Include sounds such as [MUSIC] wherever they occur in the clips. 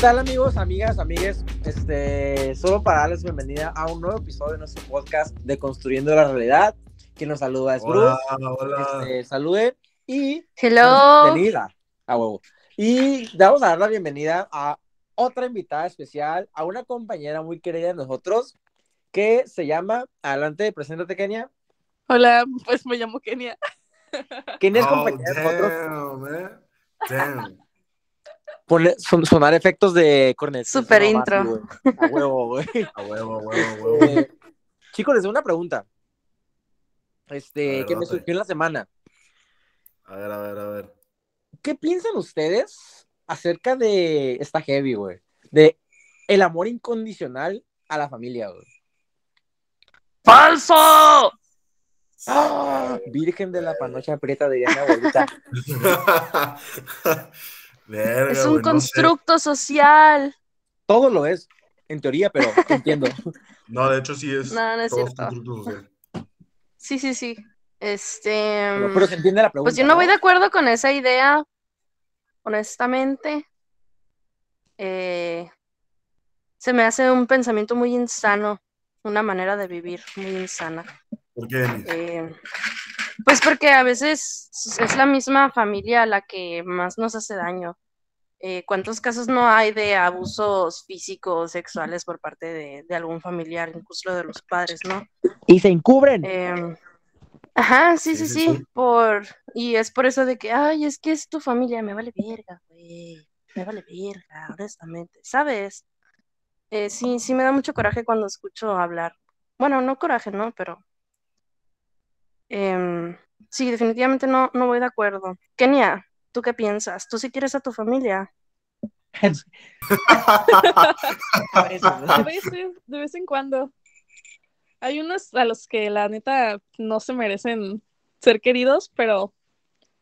tal amigos, amigas, amigues? Este, solo para darles bienvenida a un nuevo episodio de nuestro podcast de Construyendo la Realidad. Quien nos saluda es Bruce. Hola, hola. Este, salude y Hello. bienvenida a huevo. Y vamos a dar la bienvenida a otra invitada especial, a una compañera muy querida de nosotros que se llama, adelante, preséntate Kenia. Hola, pues me llamo Kenia. Kenia es Oh, compañera de nosotros. damn, eh. Damn. Ponle- son- sonar efectos de cornet. Super no intro. más, güey. A huevo, [LAUGHS] güey. A huevo, a huevo, huevo. Eh, chicos, les doy una pregunta. Este, ver, que me surgió en la semana. A ver, a ver, a ver. ¿Qué piensan ustedes acerca de esta heavy, güey? De el amor incondicional a la familia, güey. ¡Falso! ¡Ah! Virgen de la panocha prieta, diría mi abuelita. [LAUGHS] Verga, Es un güey, no sé. constructo social. Todo lo es, en teoría, pero [LAUGHS] entiendo. No, de hecho sí es. No, no es cierto. constructo social. Sí, sí, sí. Este. Pero, pero se entiende la pregunta. Pues yo no voy de acuerdo con esa idea, honestamente. Eh, se me hace un pensamiento muy insano, una manera de vivir muy insana. ¿Por qué? Eh, pues porque a veces es la misma familia la que más nos hace daño. Eh, ¿cuántos casos no hay de abusos físicos, sexuales por parte de, de algún familiar, incluso de los padres, ¿no? Y se encubren. Em, ajá, sí, Sí, sí, sí, sí, sí. por, y es por eso de que, ay, es que es tu familia, me vale verga, güey, me vale verga, honestamente, ¿sabes? Eh, sí, sí me da mucho coraje cuando escucho hablar. Bueno, no coraje, ¿no? Pero em, sí, definitivamente no, no voy de acuerdo. Kenia, ¿tú qué piensas? ¿Tú sí quieres a tu familia? [LAUGHS] A veces, de vez en cuando. Hay unos a los que la neta no se merecen ser queridos, pero,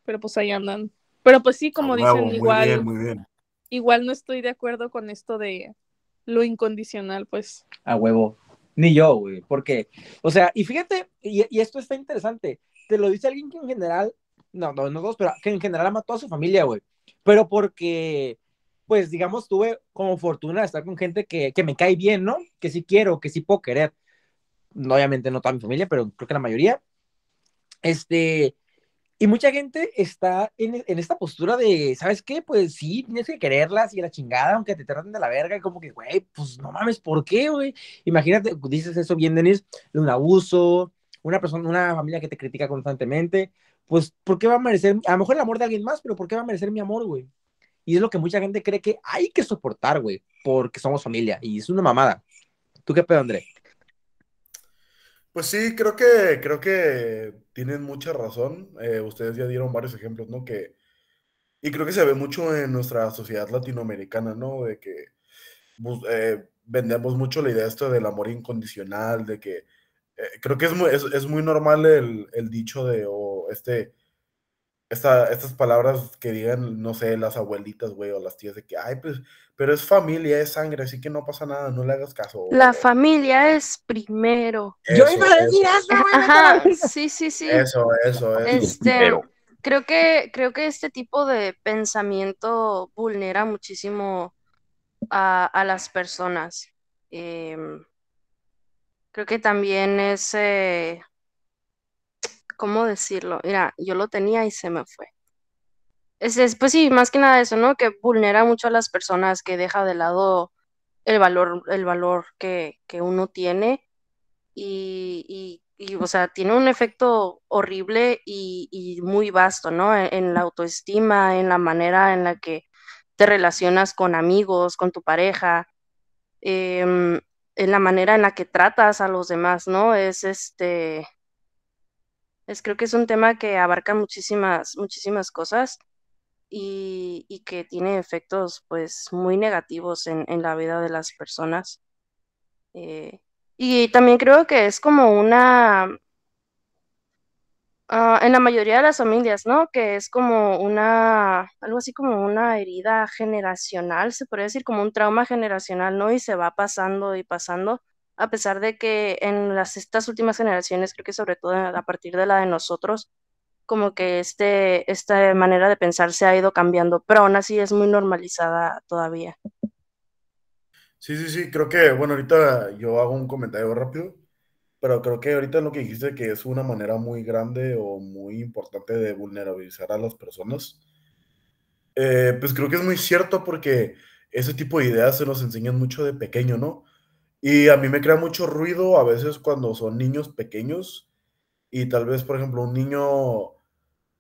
pero pues ahí andan. Pero pues sí, como dicen, huevo, Muy igual, bien, muy bien. igual no estoy de acuerdo con esto de lo incondicional, pues. A huevo. Ni yo, güey. Porque, o sea, y fíjate, y, y esto está interesante. Te lo dice alguien que en general, no, no, no todos, pero que en general ama a toda su familia, güey. Pero porque, pues, digamos, tuve como fortuna de estar con gente que, que me cae bien, ¿no? Que sí quiero, que sí puedo querer. Obviamente no toda mi familia, pero creo que la mayoría. Este, y mucha gente está en, en esta postura de, ¿sabes qué? Pues sí, tienes que quererlas y la chingada, aunque te traten de la verga, y como que, güey, pues no mames, ¿por qué, güey? Imagínate, dices eso bien, Denis, de un abuso, una persona, una familia que te critica constantemente, pues, ¿por qué va a merecer, a lo mejor el amor de alguien más, pero ¿por qué va a merecer mi amor, güey? Y es lo que mucha gente cree que hay que soportar, güey, porque somos familia, y es una mamada. ¿Tú qué pedo, André? Pues sí, creo que, creo que tienen mucha razón. Eh, ustedes ya dieron varios ejemplos, ¿no? Que, y creo que se ve mucho en nuestra sociedad latinoamericana, ¿no? De que bus- eh, vendemos mucho la idea esto del amor incondicional, de que eh, creo que es muy, es, es muy normal el, el dicho de, o este, esta, estas palabras que digan, no sé, las abuelitas, güey, o las tías de que, ay, pues, pero es familia, es sangre, así que no pasa nada, no le hagas caso. La familia es primero. Yo iba a decir eso, eso, güey. Ajá, sí, sí, sí. eso, eso, eso. Este, creo que, creo que este tipo de pensamiento vulnera muchísimo a, a las personas. Em, creo que también es, eh, ¿cómo decirlo? Mira, yo lo tenía y se me fue. Es, es, pues sí, más que nada eso, ¿no? Que vulnera mucho a las personas, que deja de lado el valor, el valor que, que uno tiene y, y- y, o sea, tiene un efecto horrible y, y muy vasto, ¿no? En, en la autoestima, en la manera en la que te relacionas con amigos, con tu pareja, em, en la manera en la que tratas a los demás, ¿no? Es este, es creo que es un tema que abarca muchísimas, muchísimas cosas y, y que tiene efectos, pues, muy negativos en, en la vida de las personas. Eh, y también creo que es como una, ah, en la mayoría de las familias, ¿no? Que es como una, algo así como una herida generacional, se podría decir como un trauma generacional, ¿no? Y se va pasando y pasando, a pesar de que en las, estas últimas generaciones, creo que sobre todo a partir de la de nosotros, como que este, esta manera de pensar se ha ido cambiando, pero aún así es muy normalizada todavía. Sí, sí, sí, creo que, bueno, ahorita yo hago un comentario rápido, pero creo que ahorita lo que dijiste que es una manera muy grande o muy importante de vulnerabilizar a las personas, eh, pues creo que es muy cierto porque ese tipo de ideas se nos enseñan mucho de pequeño, ¿no? Y a mí me crea mucho ruido a veces cuando son niños pequeños y tal vez, por ejemplo, un niño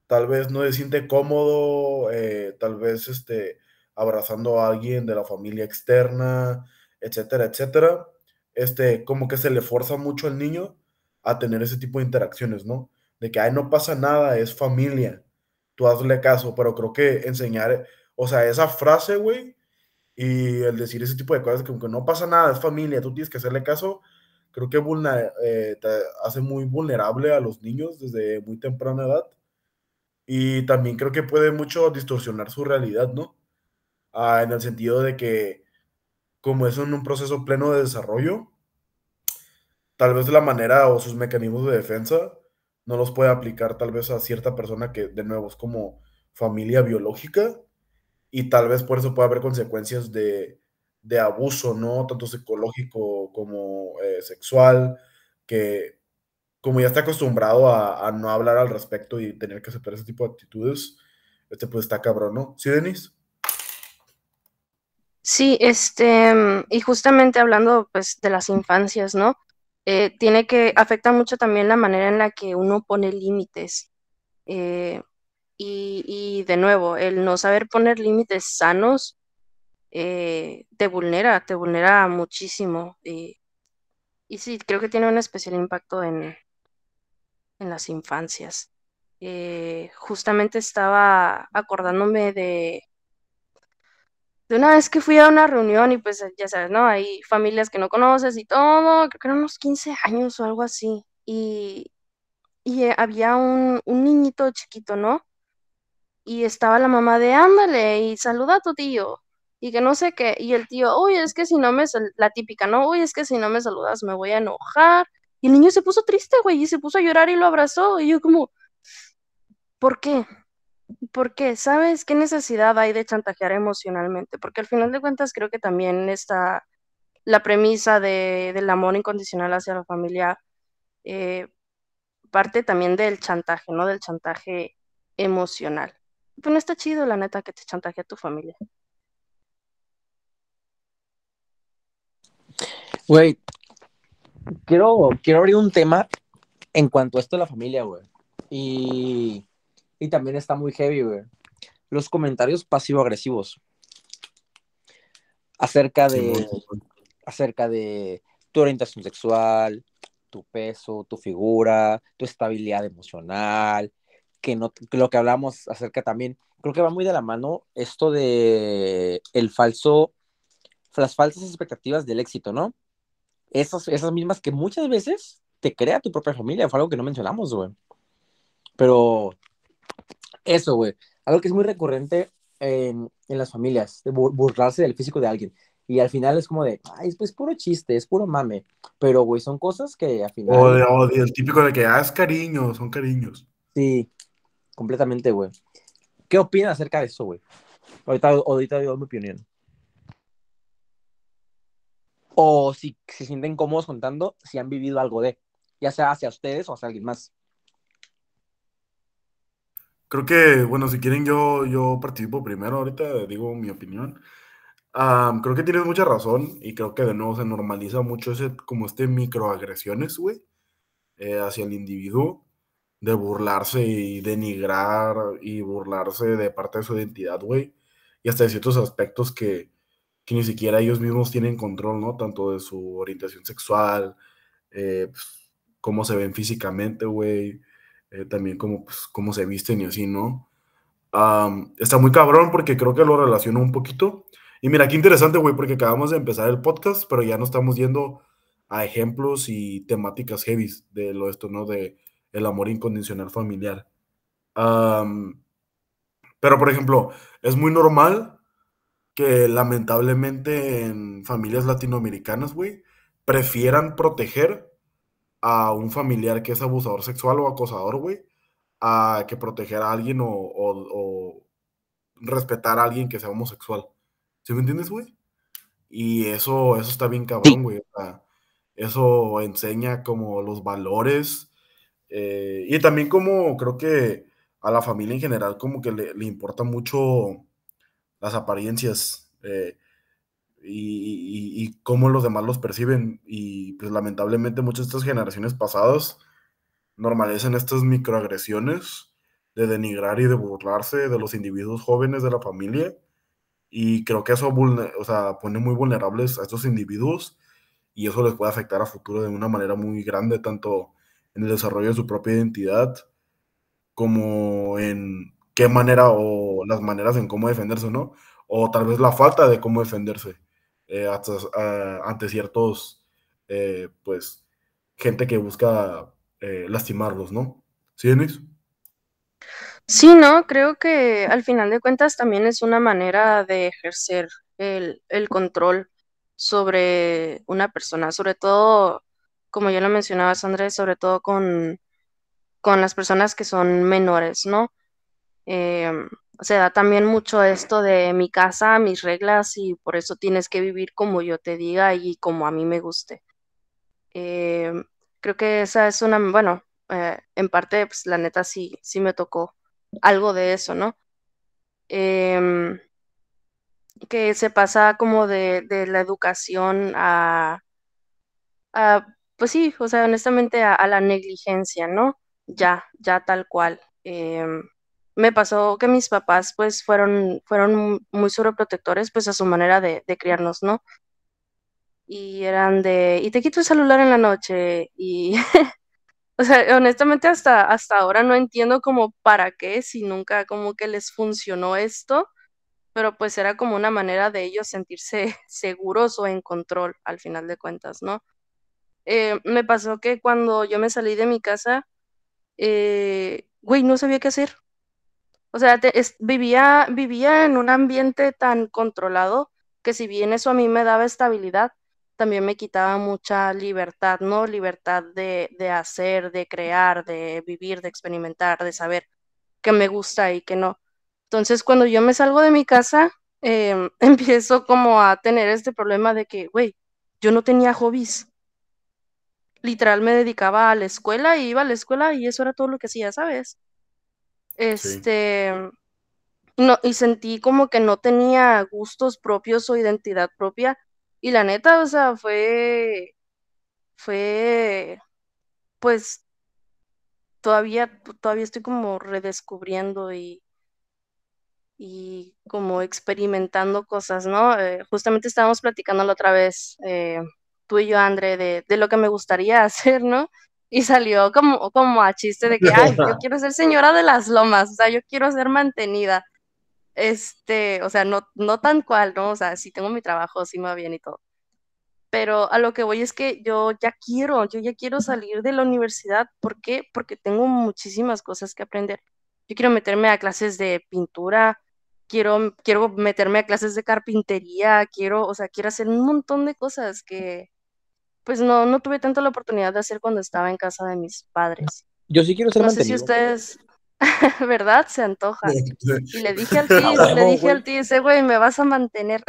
tal vez no se siente cómodo, eh, tal vez este, abrazando a alguien de la familia externa, etcétera, etcétera, este, como que se le forza mucho al niño a tener ese tipo de interacciones, ¿no? De que, ay, no pasa nada, es familia, tú hazle caso, pero creo que enseñar, o sea, esa frase, güey, y el decir ese tipo de cosas, que aunque no pasa nada, es familia, tú tienes que hacerle caso, creo que eh, te hace muy vulnerable a los niños desde muy temprana edad. Y también creo que puede mucho distorsionar su realidad, ¿no? Ah, en el sentido de que como es en un proceso pleno de desarrollo, tal vez la manera o sus mecanismos de defensa no los puede aplicar tal vez a cierta persona que de nuevo es como familia biológica y tal vez por eso puede haber consecuencias de, de abuso, ¿no? Tanto psicológico como eh, sexual, que como ya está acostumbrado a, no hablar al respecto y tener que aceptar ese tipo de actitudes, este pues está cabrón, ¿no? ¿Sí, Denis? Sí, este, mm, y justamente hablando pues de las infancias, ¿no? Eh, tiene que, afecta mucho también la manera en la que uno pone límites. Eh, y, de nuevo, el no saber poner límites sanos eh, te vulnera, te vulnera muchísimo. Y, sí, creo que tiene un especial impacto en, en las infancias. justamente estaba acordándome de de una vez que fui a una reunión y pues ya sabes, ¿no? Hay familias que no conoces y todo, creo que eran unos 15 años o algo así. Y, y eh, había un, un niñito chiquito, ¿no? Y estaba la mamá de, ándale, y saluda a tu tío. Y que no sé qué. Y el tío, uy, es que si no me, la típica, ¿no? Uy, es que si no me saludas me voy a enojar. Y el niño se puso triste, güey, y se puso a llorar y lo abrazó. Y yo como, ¿por qué? Porque, ¿sabes qué necesidad hay de chantajear emocionalmente? Porque al final de cuentas creo que también está la premisa de, del amor incondicional hacia la familia, eh, parte también del chantaje, ¿no? Del chantaje emocional. Pues no está chido, la neta, que te chantaje a tu familia. Güey, quiero, quiero abrir un tema en cuanto a esto de la familia, güey. Y y también está muy heavy, güey. Los comentarios pasivo-agresivos. Acerca de. acerca de tu orientación sexual, tu peso, tu figura, tu estabilidad emocional. Que, no, lo que hablamos acerca también. Creo que va muy de la mano esto de el falso. Las falsas expectativas del éxito, ¿no? Esas, esas mismas que muchas veces te crea tu propia familia. Fue algo que no mencionamos, güey. Pero eso, güey. Algo que es muy recurrente en, en las familias, de burlarse del físico de alguien. Y al final es como de, ay, es pues puro chiste, es puro mame. Pero, güey, son cosas que al final. O, de, el típico de que, ah, es cariño, son cariños. Sí, completamente, güey. ¿Qué opinas acerca de eso, güey? Ahorita, ahorita doy mi opinión. O si se sienten cómodos contando si han vivido algo de, ya sea hacia ustedes o hacia alguien más. Creo que, bueno, si quieren yo, yo participo primero ahorita, digo mi opinión. creo que tienes mucha razón y creo que de nuevo se normaliza mucho ese, como este microagresiones, güey, eh, hacia el individuo, de burlarse y denigrar y burlarse de parte de su identidad, güey, y hasta de ciertos aspectos que, que ni siquiera ellos mismos tienen control, ¿no? Tanto de su orientación sexual, eh, pues, cómo se ven físicamente, güey, eh, también como, pues, cómo se visten y así, ¿no? está muy cabrón porque creo que lo relaciono un poquito. Y mira, qué interesante, güey, porque acabamos de empezar el podcast, pero ya no estamos yendo a ejemplos y temáticas heavy de lo esto, ¿no? De el amor incondicional familiar. pero, por ejemplo, es muy normal que lamentablemente en familias latinoamericanas, güey, prefieran proteger a un familiar que es abusador sexual o acosador, güey, a que proteger a alguien o, respetar a alguien que sea homosexual. ¿Sí me entiendes, güey? Y eso, eso está bien cabrón, güey. eso enseña como los valores eh, y también como creo que a la familia en general como que le, le importa mucho las apariencias eh, y, y, cómo los demás los perciben. Y pues lamentablemente muchas de estas generaciones pasadas normalizan estas microagresiones de denigrar y de burlarse de los individuos jóvenes de la familia. Y creo que eso o sea, pone muy vulnerables a estos individuos y eso les puede afectar a futuro de una manera muy grande, tanto en el desarrollo de su propia identidad como en qué manera o las maneras en cómo defenderse, ¿no? O tal vez la falta de cómo defenderse eh, ante ciertos, eh, pues, gente que busca eh, lastimarlos, ¿no? ¿Sí, Denise? Sí, no, creo que al final de cuentas también es una manera de ejercer el, control sobre una persona, sobre todo, como ya lo mencionabas, Andrés, sobre todo con, con las personas que son menores, ¿no? Em, se da también mucho esto de mi casa, mis reglas y por eso tienes que vivir como yo te diga y como a mí me guste. Em, creo que esa es una, bueno, eh, en parte, pues la neta sí, sí me tocó algo de eso, ¿no? Em, que se pasa como de, de la educación a, a, pues sí, o sea, honestamente a, la negligencia, ¿no? Ya, ya tal cual. Em, me pasó que mis papás pues fueron, fueron muy sobreprotectores pues a su manera de, criarnos, ¿no? Y eran de, y te quito el celular en la noche y [LAUGHS] O sea, honestamente hasta, hasta ahora no entiendo como para qué, si nunca como que les funcionó esto, pero pues era como una manera de ellos sentirse [LAUGHS] seguros o en control al final de cuentas, ¿no? Eh, me pasó que cuando yo me salí de mi casa, eh, güey, no sabía qué hacer. O sea, vivía, vivía en un ambiente tan controlado que si bien eso a mí me daba estabilidad, también me quitaba mucha libertad, ¿no? Libertad de, de hacer, de crear, de vivir, de experimentar, de saber qué me gusta y qué no. Entonces, cuando yo me salgo de mi casa, em, [LAUGHS] empiezo como a tener este problema de que, güey, yo no tenía hobbies. Literal me dedicaba a la escuela y iba a la escuela y eso era todo lo que hacía, ¿sabes? Este, no, y sentí como que no tenía gustos propios o identidad propia y la neta, o sea, fue, fue, pues, todavía, todavía estoy como redescubriendo y, y como experimentando cosas, ¿no? Eh, justamente estábamos platicando la otra vez, eh, tú y yo, André, de, de, lo que me gustaría [LAUGHS] hacer, ¿no? Y salió como, como a chiste de que, ay, yo [LAUGHS] quiero ser señora de las lomas, o sea, yo quiero ser mantenida. Este, o sea, no, no tan cual, ¿no? O sea, sí tengo mi trabajo, sí me va bien y todo. Pero a lo que voy es que yo ya quiero, yo ya quiero salir de la universidad. ¿Por qué? Porque tengo muchísimas cosas que aprender. Yo quiero meterme a clases de pintura, quiero, quiero meterme a clases de carpintería, quiero, o sea, quiero hacer un montón de cosas que, pues no, no tuve tanto la oportunidad de hacer cuando estaba en casa de mis padres. Yo sí quiero ser no sé si ustedes, [LAUGHS] ¿verdad? Se antoja. [LAUGHS] Y le dije al tío, [LAUGHS] le dije al tío, ese güey, me vas a mantener.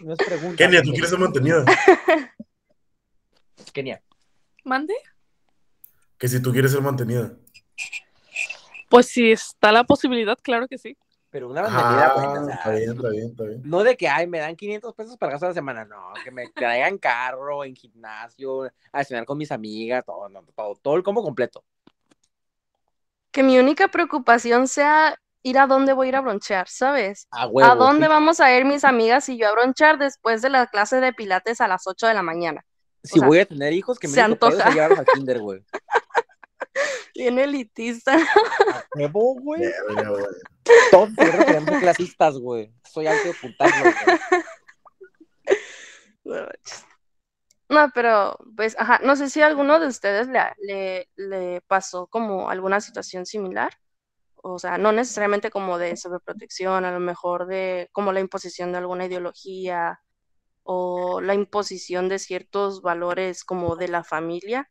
No es pregunta. Kenia, ¿tú quieres ser mantenida? Kenia. ¿Mande? Que si tú quieres ser mantenida. Pues si está la posibilidad, claro que sí. Pero una mantenida ah, Está bien, está bien, está bien. No de que, ay, me dan 500 pesos para gastar la semana. No, que me traigan carro, en gimnasio, a cenar con mis amigas, todo, todo, todo el combo completo. Que mi única preocupación sea ir a dónde voy a ir a bronchear, ¿sabes? A, huevo, ¿A dónde vamos a ir mis amigas y yo a bronchear después de la clase de pilates a las 8 de la mañana? Si voy a tener hijos, que me se antoja. al kinder, güey. [LAUGHS] Bien elitista. A huevo, güey. Todos clasistas, güey. Soy alto de putarlo, [LAUGHS] No, pero pues, ajá, no sé si a alguno de ustedes le, le, le pasó como alguna situación similar o sea, no necesariamente como de sobreprotección, a lo mejor de como la imposición de alguna ideología o la imposición de ciertos valores como de la familia.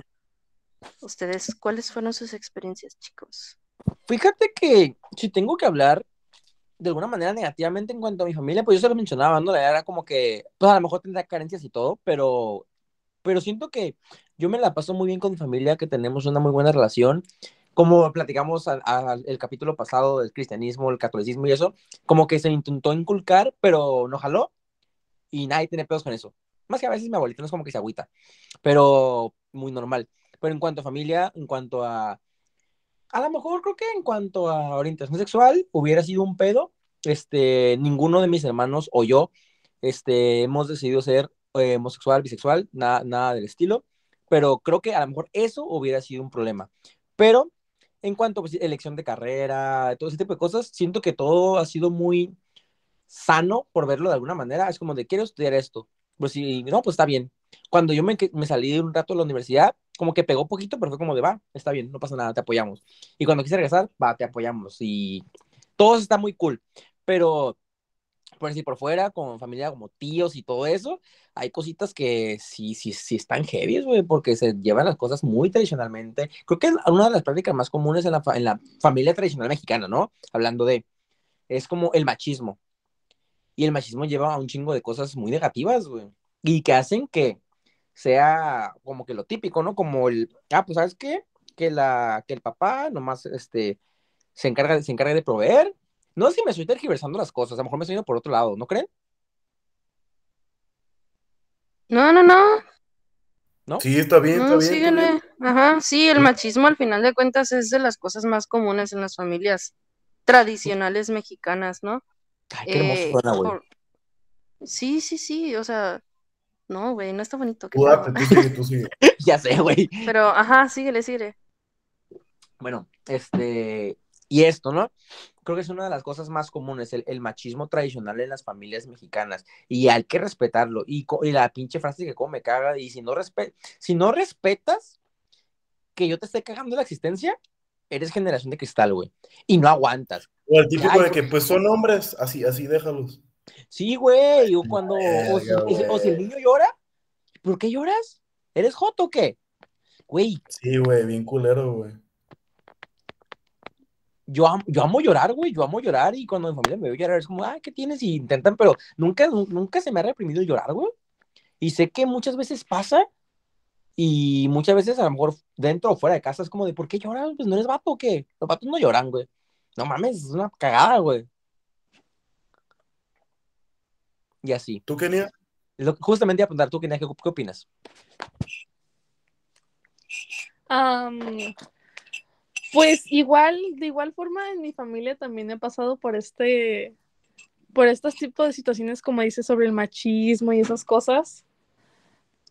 ¿Ustedes cuáles fueron sus experiencias, chicos? Fíjate que si tengo que hablar, de alguna manera negativamente en cuanto a mi familia, pues yo se lo mencionaba, ¿no? Era como que, pues a lo mejor tendrá carencias y todo, pero, pero siento que yo me la paso muy bien con mi familia, que tenemos una muy buena relación. Como platicamos al, el capítulo pasado del cristianismo, el catolicismo y eso, como que se intentó inculcar, pero no jaló y nadie tiene pedos con eso. Más que a veces mi abuelita no es como que se agüita, pero muy normal. Pero en cuanto a familia, en cuanto a a lo mejor creo que en cuanto a orientación sexual hubiera sido un pedo. Este, ninguno de mis hermanos o yo este, hemos decidido ser eh, homosexual, bisexual, nada, nada del estilo. Pero creo que a lo mejor eso hubiera sido un problema. Pero en cuanto a pues, elección de carrera, todo ese tipo de cosas, siento que todo ha sido muy sano, por verlo de alguna manera. Es como de, quiero estudiar esto. Pues si no, pues está bien. Cuando yo me, me salí un rato de la universidad, como que pegó poquito, pero fue como de, va, está bien, no pasa nada, te apoyamos. Y cuando quise regresar, va, te apoyamos. Y todo está muy cool. Pero, por decir, por fuera, con familia como tíos y todo eso, hay cositas que sí, sí, sí están heavy, güey, porque se llevan las cosas muy tradicionalmente. Creo que es una de las prácticas más comunes en la, en la familia tradicional mexicana, ¿no? Hablando de, es como el machismo. Y el machismo lleva a un chingo de cosas muy negativas, güey. Y que hacen que sea como que lo típico, ¿no? Como el, ah, pues, ¿sabes qué? Que, la, que el papá nomás este, se, encarga, se encarga de proveer. No sé si me estoy tergiversando las cosas, a lo mejor me estoy yendo por otro lado, ¿no creen? No, no, no. ¿No? Sí, está bien, está bien. Síguele. Ajá, sí, el machismo al final de cuentas es de las cosas más comunes en las familias tradicionales mexicanas, ¿no? Ay, qué hermoso eh, suena, güey. Sí, sí, sí, o sea, no, güey, no está bonito. Tú tú sigue, tú sigue. [LAUGHS] ya sé, güey. Pero, ajá, síguele, síguele. Bueno, este, y esto, ¿no? Creo que es una de las cosas más comunes, el, machismo tradicional en las familias mexicanas, y hay que respetarlo, y, la pinche frase que como me caga, y si no, si no respetas que yo te esté cagando la existencia, eres generación de cristal, güey, y no aguantas. O el típico de que, pues, son hombres, así, así déjalos. Sí, güey, o cuando, o, si, el niño llora, ¿por qué lloras? ¿Eres joto o qué? Güey. Sí, güey, bien culero, güey. Yo amo, yo amo llorar, güey, yo amo llorar y cuando mi familia me ve llorar es como, ah, ¿qué tienes? Y intentan, pero nunca, nunca se me ha reprimido llorar, güey. Y sé que muchas veces pasa y muchas veces a lo mejor dentro o fuera de casa es como de, ¿por qué lloras? Pues no eres vato o qué. Los vatos no lloran, güey. No mames, es una cagada, güey. Y así. ¿Tú, Kenia? Justamente a preguntar, ¿tú, Kenia, qué, qué opinas? pues igual, de igual forma en mi familia también he pasado por este, por estos tipos de situaciones como dices sobre el machismo y esas cosas.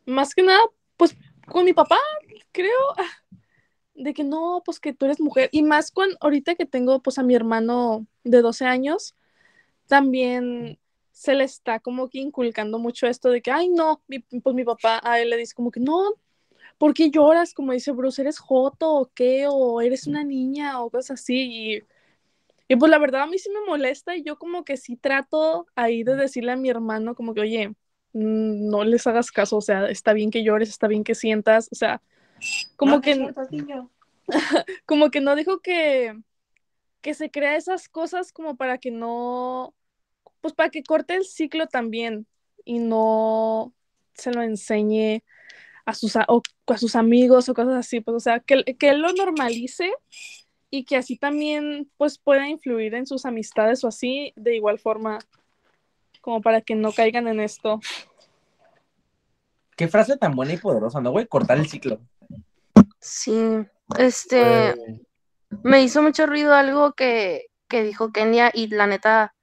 Más que nada, pues con mi papá, creo, [LAUGHS] de que no, pues que tú eres mujer. Y más con ahorita que tengo pues a mi hermano de 12 años, también se le está como que inculcando mucho esto de que, ay, no, pues mi papá a él le dice como que, no, ¿por qué lloras? Como dice Bruce, ¿eres joto o qué? ¿O eres una niña? O cosas así. Y, y pues la verdad a mí sí me molesta y yo como que sí trato ahí de decirle a mi hermano como que, oye, mm, no les hagas caso, o sea, está bien que llores, está bien que sientas, o sea, como que... [LAUGHS] como que no dijo que, que se crea esas cosas como para que no pues para que corte el ciclo también y no se lo enseñe a sus, a sus amigos o cosas así, pues o sea, que, que él lo normalice y que así también pues pueda influir en sus amistades o así de igual forma como para que no caigan en esto. Qué frase tan buena y poderosa, ¿no, güey? Cortar el ciclo. Sí, este, me hizo mucho ruido algo que, que dijo Kenia y la neta,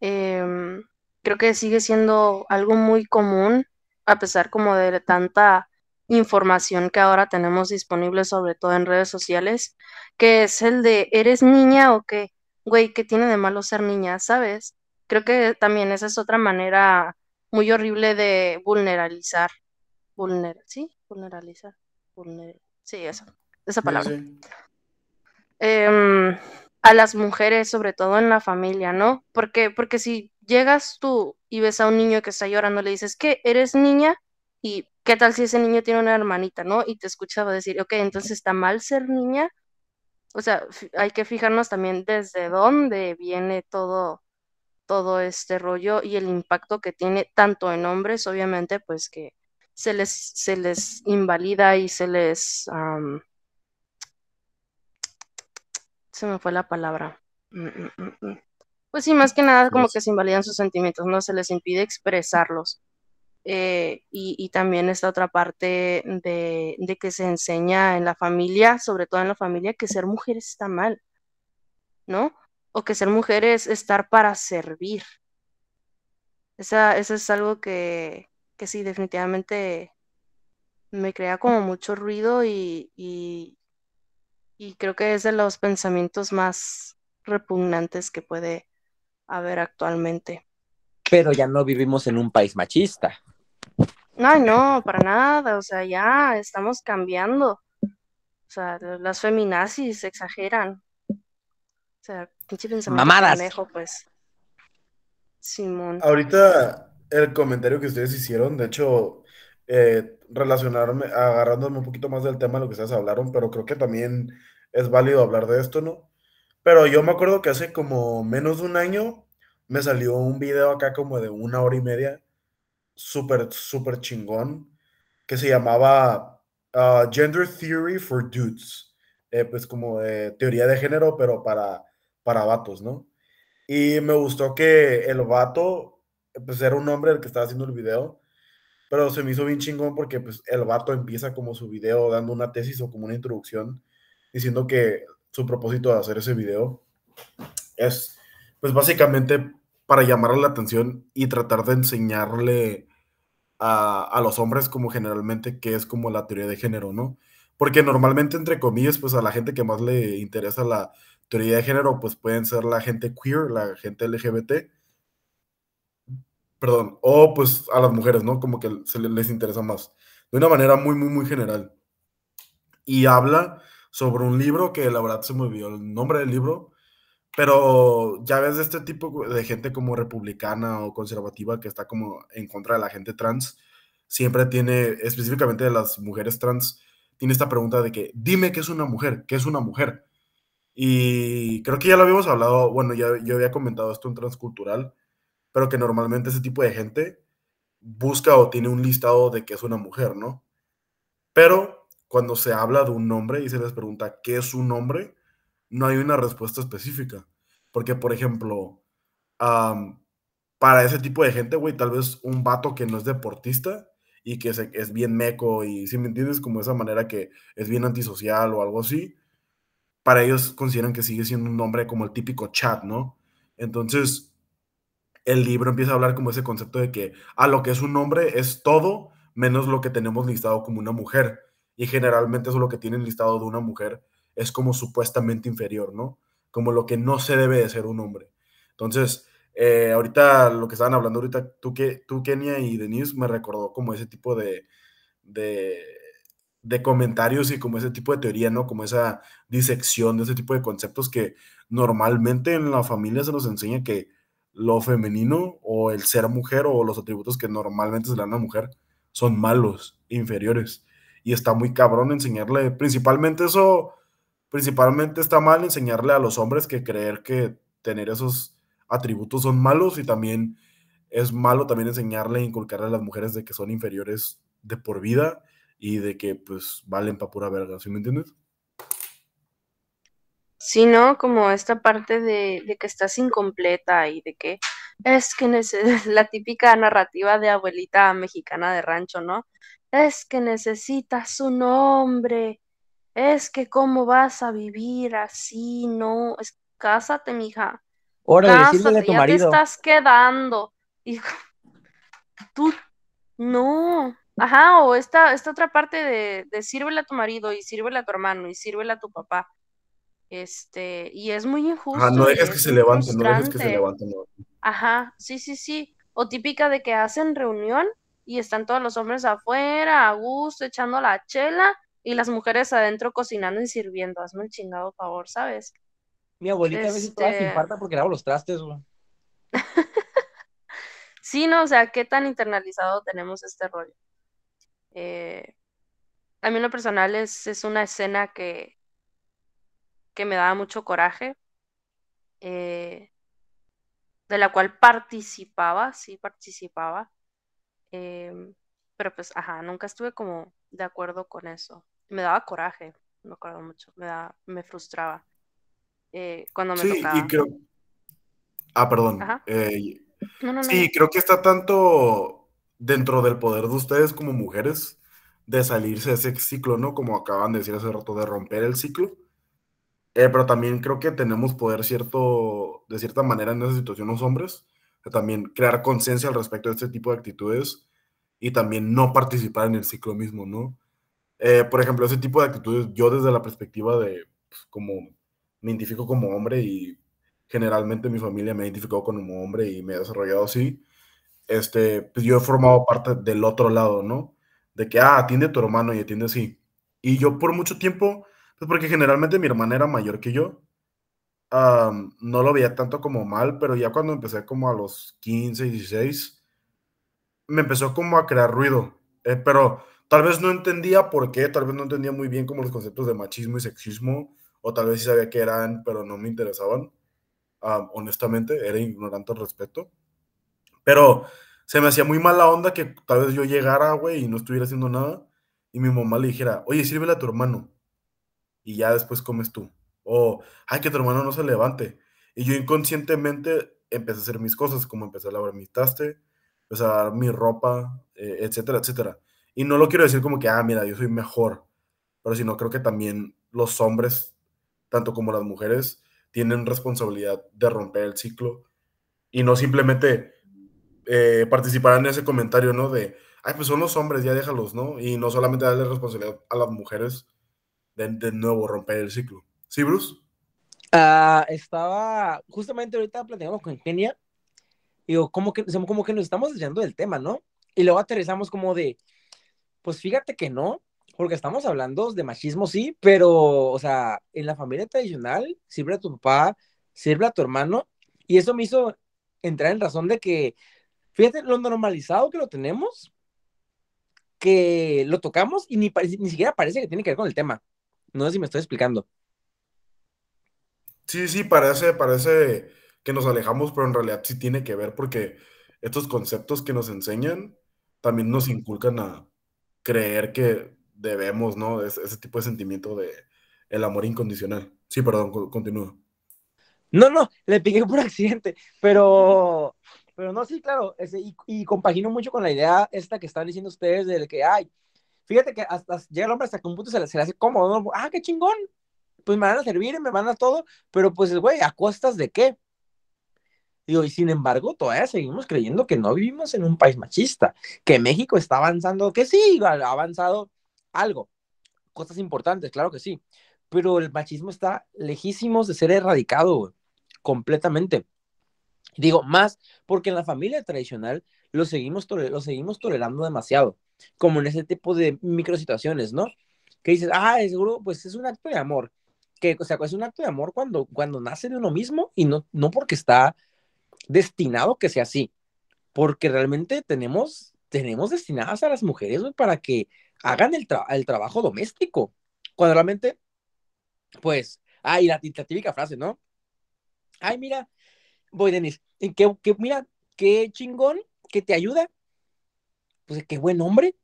Em, creo que sigue siendo algo muy común, a pesar como de tanta información que ahora tenemos disponible, sobre todo en redes sociales, que es el de, ¿eres niña o qué? Güey, ¿qué tiene de malo ser niña? ¿Sabes? Creo que también esa es otra manera muy horrible de vulneralizar. Vulner ¿Sí? Vulneralizar. sí, eso. Esa palabra. Em, a las mujeres, sobre todo en la familia, ¿no? Porque, porque si llegas tú y ves a un niño que está llorando, le dices, ¿qué? ¿Eres niña? ¿Y qué tal si ese niño tiene una hermanita, ¿no? Y te escucha decir, ok, entonces está mal ser niña. o sea, hay que fijarnos también desde dónde viene todo, todo este rollo y el impacto que tiene tanto en hombres, obviamente, pues que se les, se les invalida y se les... se me fue la palabra. Mm, mm, mm, pues sí, más que nada como que se invalidan sus sentimientos, no se les impide expresarlos. Eh, y, también esta otra parte de, de, que se enseña en la familia, sobre todo en la familia, que ser mujer está mal, ¿no? O que ser mujer es estar para servir. Esa, eso es algo que, que sí, definitivamente me crea como mucho ruido y, y, y creo que es de los pensamientos más repugnantes que puede haber actualmente. Pero ya no vivimos en un país machista. Ay, no, para nada, o sea, ya estamos cambiando. O sea, las feminazis exageran. O sea, pinche pensamiento Mamadas. pues. Simón. Ahorita el comentario que ustedes hicieron, de hecho, eh, relacionarme, agarrándome un poquito más del tema de lo que ustedes hablaron, pero creo que también es válido hablar de esto, ¿no? Pero yo me acuerdo que hace como menos de un año me salió un video acá como de una hora y media súper, súper chingón que se llamaba uh, Gender Theory for Dudes. Eh, pues como teoría de género, pero para, para vatos, ¿no? Y me gustó que el vato, pues era un hombre el que estaba haciendo el video, pero se me hizo bien chingón porque pues el vato empieza como su video dando una tesis o como una introducción, diciendo que su propósito de hacer ese video es pues básicamente para llamarle la atención y tratar de enseñarle a, los hombres como generalmente que es como la teoría de género, ¿no? Porque normalmente, entre comillas, pues a la gente que más le interesa la teoría de género, pues pueden ser la gente queer, la gente LGBT, perdón, o pues a las mujeres, ¿no? Como que se les interesa más, de una manera muy, muy, muy general. Y habla sobre un libro que la verdad se me olvidó el nombre del libro, pero ya ves de este tipo de gente como republicana o conservativa que está como en contra de la gente trans, siempre tiene, específicamente de las mujeres trans, tiene esta pregunta de que, dime qué es una mujer, qué es una mujer. Y creo que ya lo habíamos hablado, bueno, ya yo había comentado esto en Transcultural, pero que normalmente ese tipo de gente busca o tiene un listado de qué es una mujer, ¿no? Pero cuando se habla de un nombre y se les pregunta qué es un nombre, no hay una respuesta específica. Porque, por ejemplo, para ese tipo de gente, güey, tal vez un vato que no es deportista y que es, bien meco y, si me entiendes, como esa manera que es bien antisocial o algo así, para ellos consideran que sigue siendo un nombre como el típico chat, ¿no? Entonces, el libro empieza a hablar como ese concepto de que, a ah, lo que es un nombre es todo menos lo que tenemos listado como una mujer. Y generalmente eso es lo que tienen listado de una mujer es como supuestamente inferior, ¿no? Como lo que no se debe de ser un hombre. Entonces, eh, ahorita lo que estaban hablando ahorita, tú, que, tú Kenia y Denise, me recordó como ese tipo de, de, de, comentarios y como ese tipo de teoría, ¿no? Como esa disección de ese tipo de conceptos que normalmente en la familia se nos enseña que lo femenino o el ser mujer o los atributos que normalmente se le dan a mujer son malos, inferiores. Y está muy cabrón enseñarle, principalmente eso principalmente está mal enseñarle a los hombres que creer que tener esos atributos son malos y también es malo también enseñarle e inculcarle a las mujeres de que son inferiores de por vida y de que pues valen para pura verga, ¿sí me entiendes? Sí, ¿no? Como esta parte de, de que estás incompleta y de que es que [LAUGHS] la típica narrativa de abuelita mexicana de rancho, ¿no? Es que necesitas un hombre es que cómo vas a vivir así, no, es, cásate, mija. Ahora, cásate, a tu ya marido. te estás quedando. Hijo, [LAUGHS] tú, no. Ajá, o esta, esta otra parte de, de sírvele a tu marido y sírvele a tu hermano y sírvele a tu papá. Este, y es muy injusto. Ah, no dejes que se levanten, no dejes que se levanten. Ajá, sí, sí, sí. O típica de que hacen reunión y están todos los hombres afuera, a gusto, echando la chela, y las mujeres adentro cocinando y sirviendo. Hazme el chingado favor, ¿sabes? Mi abuelita a veces toda se infarta porque lavo los trastes, güey. [LAUGHS] sí, no, o sea, qué tan internalizado tenemos este rollo. Eh, a mí en lo personal es, es una escena que, que me daba mucho coraje, eh, de la cual participaba, sí participaba, em, pero pues, ajá, nunca estuve como de acuerdo con eso. Me daba coraje, me acuerdo mucho, me, da, me frustraba eh, cuando me Sí, tocaba. y creo... Ah, perdón. Eh, No, no, no. sí, creo que está tanto dentro del poder de ustedes como mujeres de salirse de ese ciclo, ¿no? Como acaban de decir hace rato, de romper el ciclo. Eh, pero también creo que tenemos poder cierto, de cierta manera en esa situación los hombres, también crear conciencia al respecto de este tipo de actitudes y también no participar en el ciclo mismo, ¿no? Eh, por ejemplo, ese tipo de actitudes, yo desde la perspectiva de, pues, como me identifico como hombre y generalmente mi familia me ha identificado como hombre y me he desarrollado así, este, pues yo he formado parte del otro lado, ¿no? De que, ah, atiende a tu hermano y atiende así. Y yo por mucho tiempo, pues porque generalmente mi hermana era mayor que yo, no lo veía tanto como mal, pero ya cuando empecé como a los 15, 16, me empezó como a crear ruido. Eh, pero tal vez no entendía por qué, tal vez no entendía muy bien como los conceptos de machismo y sexismo, o tal vez sí sabía que eran, pero no me interesaban. Am, honestamente, era ignorante al respecto. Pero se me hacía muy mala onda que tal vez yo llegara, güey, y no estuviera haciendo nada, y mi mamá le dijera, oye, sírvele a tu hermano, y ya después comes tú. O, ay, que tu hermano no se levante. Y yo inconscientemente empecé a hacer mis cosas, como empecé a lavar mi traste, empecé a lavar mi ropa, eh, etcétera, etcétera. Y no lo quiero decir como que, ah, mira, yo soy mejor, pero sino creo que también los hombres, tanto como las mujeres, tienen responsabilidad de romper el ciclo y no simplemente eh, participar en ese comentario, ¿no? De, ay, pues son los hombres, ya déjalos, ¿no? Y no solamente darle responsabilidad a las mujeres de, de nuevo romper el ciclo. ¿Sí, Bruce? Ah, estaba, justamente ahorita platicamos con Kenia, digo, como que, como que nos estamos desviando del tema, ¿no? Y luego aterrizamos como de, pues fíjate que no, porque estamos hablando de machismo, sí, pero, o sea, en la familia tradicional, sirve a tu papá, sirve a tu hermano, y eso me hizo entrar en razón de que, fíjate lo normalizado que lo tenemos, que lo tocamos y ni, ni siquiera parece que tiene que ver con el tema. No sé si me estoy explicando. Sí, sí, parece, parece que nos alejamos, pero en realidad sí tiene que ver porque estos conceptos que nos enseñan también nos inculcan a creer que debemos, ¿no? Es- ese tipo de sentimiento de el amor incondicional. Sí, perdón, co- continúa. No, no, le piqué por [LAUGHS] accidente, pero, pero no, sí, claro, ese, y, y compagino mucho con la idea esta que están diciendo ustedes de que, ay, fíjate que hasta llega el hombre hasta que un punto se le, hace cómodo, ¿no? Ah, qué chingón, pues me van a servir, me van a todo, pero pues, güey, ¿a costas de qué? Digo, y sin embargo, todavía seguimos creyendo que no vivimos en un país machista, que México está avanzando, que sí, ha avanzado algo, cosas importantes, claro que sí, pero el machismo está lejísimos de ser erradicado, completamente. Digo, más porque en la familia tradicional lo seguimos, lo seguimos tolerando demasiado, como en ese tipo de microsituaciones, ¿no? Que dices, ah, seguro, pues es un acto de amor, que, o sea, es un acto de amor cuando, cuando nace de uno mismo y no, no porque está destinado que sea así, porque realmente tenemos, tenemos destinadas a las mujeres para que hagan el, tra- el trabajo doméstico, cuando realmente, pues, ay, la, la típica frase, ¿no? Ay, mira, voy, Denis, que, que, mira, qué chingón, que te ayuda, pues qué buen hombre,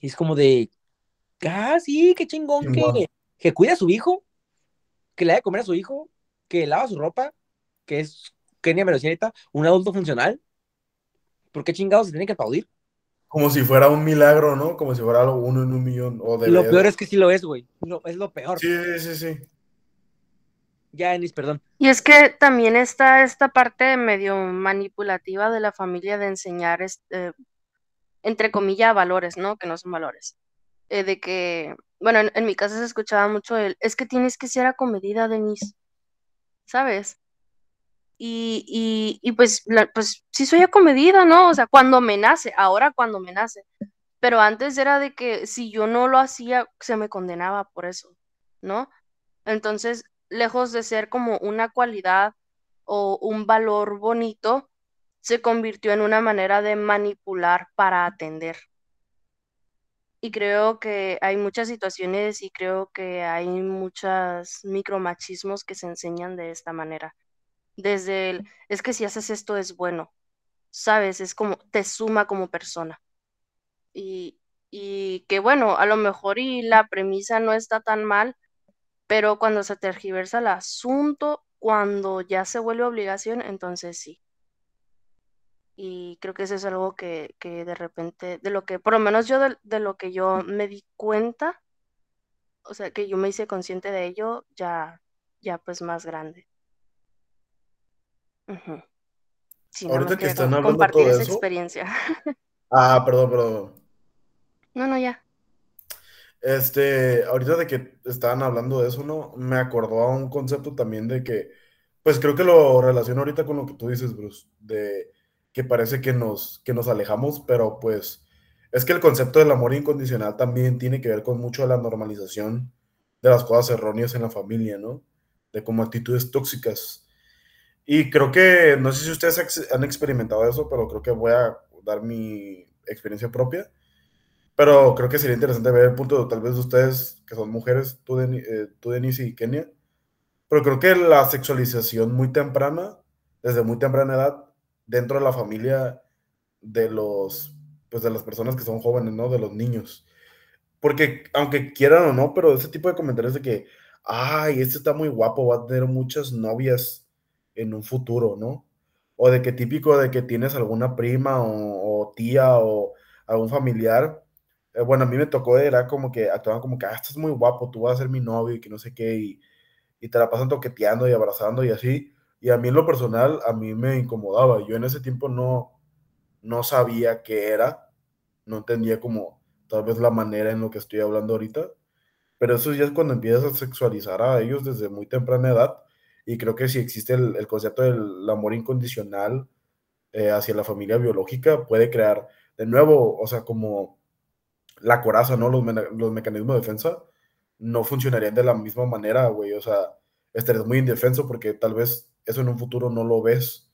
y es como de, ah, sí, qué chingón que, que cuida a su hijo, que le da de comer a su hijo, que lava su ropa, que es, Kenia me lo decía ahorita, un adulto funcional, ¿por qué chingados se tiene que aplaudir? Como si fuera un milagro, ¿no? Como si fuera algo uno en un millón. O Y lo peor de- es que sí lo es, güey, Lo- es lo peor. Sí, sí, sí. Ya, Denis, perdón. Y es que también está esta parte medio manipulativa de la familia de enseñar, este, entre comillas, valores, ¿no? Que no son valores. Eh, de que, bueno, en, mi casa se escuchaba mucho el, es que tienes que ser acomedida, Denise, ¿sabes? Y, y, y pues, la- pues sí soy acomedida, ¿no? O sea, cuando me nace, ahora cuando me nace. Pero antes era de que si yo no lo hacía, se me condenaba por eso, ¿no? Entonces, lejos de ser como una cualidad o un valor bonito, se convirtió en una manera de manipular para atender. y creo que hay muchas situaciones y creo que hay muchos micromachismos que se enseñan de esta manera. Desde el, es que si haces esto es bueno, ¿sabes? Es como, te suma como persona. Y, y que bueno, a lo mejor y la premisa no está tan mal, pero cuando se tergiversa el asunto, cuando ya se vuelve obligación, entonces sí. Y creo que eso es algo que, que de repente, de lo que, por lo menos yo de, de, lo que yo me di cuenta, o sea, que yo me hice consciente de ello, ya, ya pues más grande. Uh -huh. sí, Ahorita que están hablando compartir todo esa eso. experiencia. [LAUGHS] Ah, perdón, perdón. No, no, ya. Este, ahorita de que estaban hablando de eso, ¿no? Me acordó a un concepto también de que, pues creo que lo relaciono ahorita con lo que tú dices, Bruce, de que parece que nos, que nos alejamos, pero pues es que el concepto del amor incondicional también tiene que ver con mucho de la normalización de las cosas erróneas en la familia, ¿no? De como actitudes tóxicas. Y creo que, no sé si ustedes han experimentado eso, pero creo que voy a dar mi experiencia propia pero creo que sería interesante ver el punto de tal vez de ustedes, que son mujeres, tú, Den eh, tú, Denise y Kenia. Pero creo que la sexualización muy temprana, desde muy temprana edad, dentro de la familia de los, pues de las personas que son jóvenes, ¿no? De los niños. Porque aunque quieran o no, pero ese tipo de comentarios de que, ay, este está muy guapo, va a tener muchas novias en un futuro, ¿no? O de que típico de que tienes alguna prima o, o tía o algún familiar eh, bueno, a mí me tocó, era como que actuaban como que, ah, estás muy guapo, tú vas a ser mi novio y que no sé qué, y, y, te la pasan toqueteando y abrazando y así. Y a mí en lo personal, a mí me incomodaba. Yo en ese tiempo no, no sabía qué era, no entendía como tal vez la manera en lo que estoy hablando ahorita. Pero eso ya es cuando empiezas a sexualizar a ellos desde muy temprana edad. Y creo que si existe el, el concepto del amor incondicional eh, hacia la familia biológica, puede crear de nuevo, o sea, como la coraza, ¿no? Los, me los, mecanismos de defensa no funcionarían de la misma manera, güey. O sea, estarías muy indefenso porque tal vez eso en un futuro no lo ves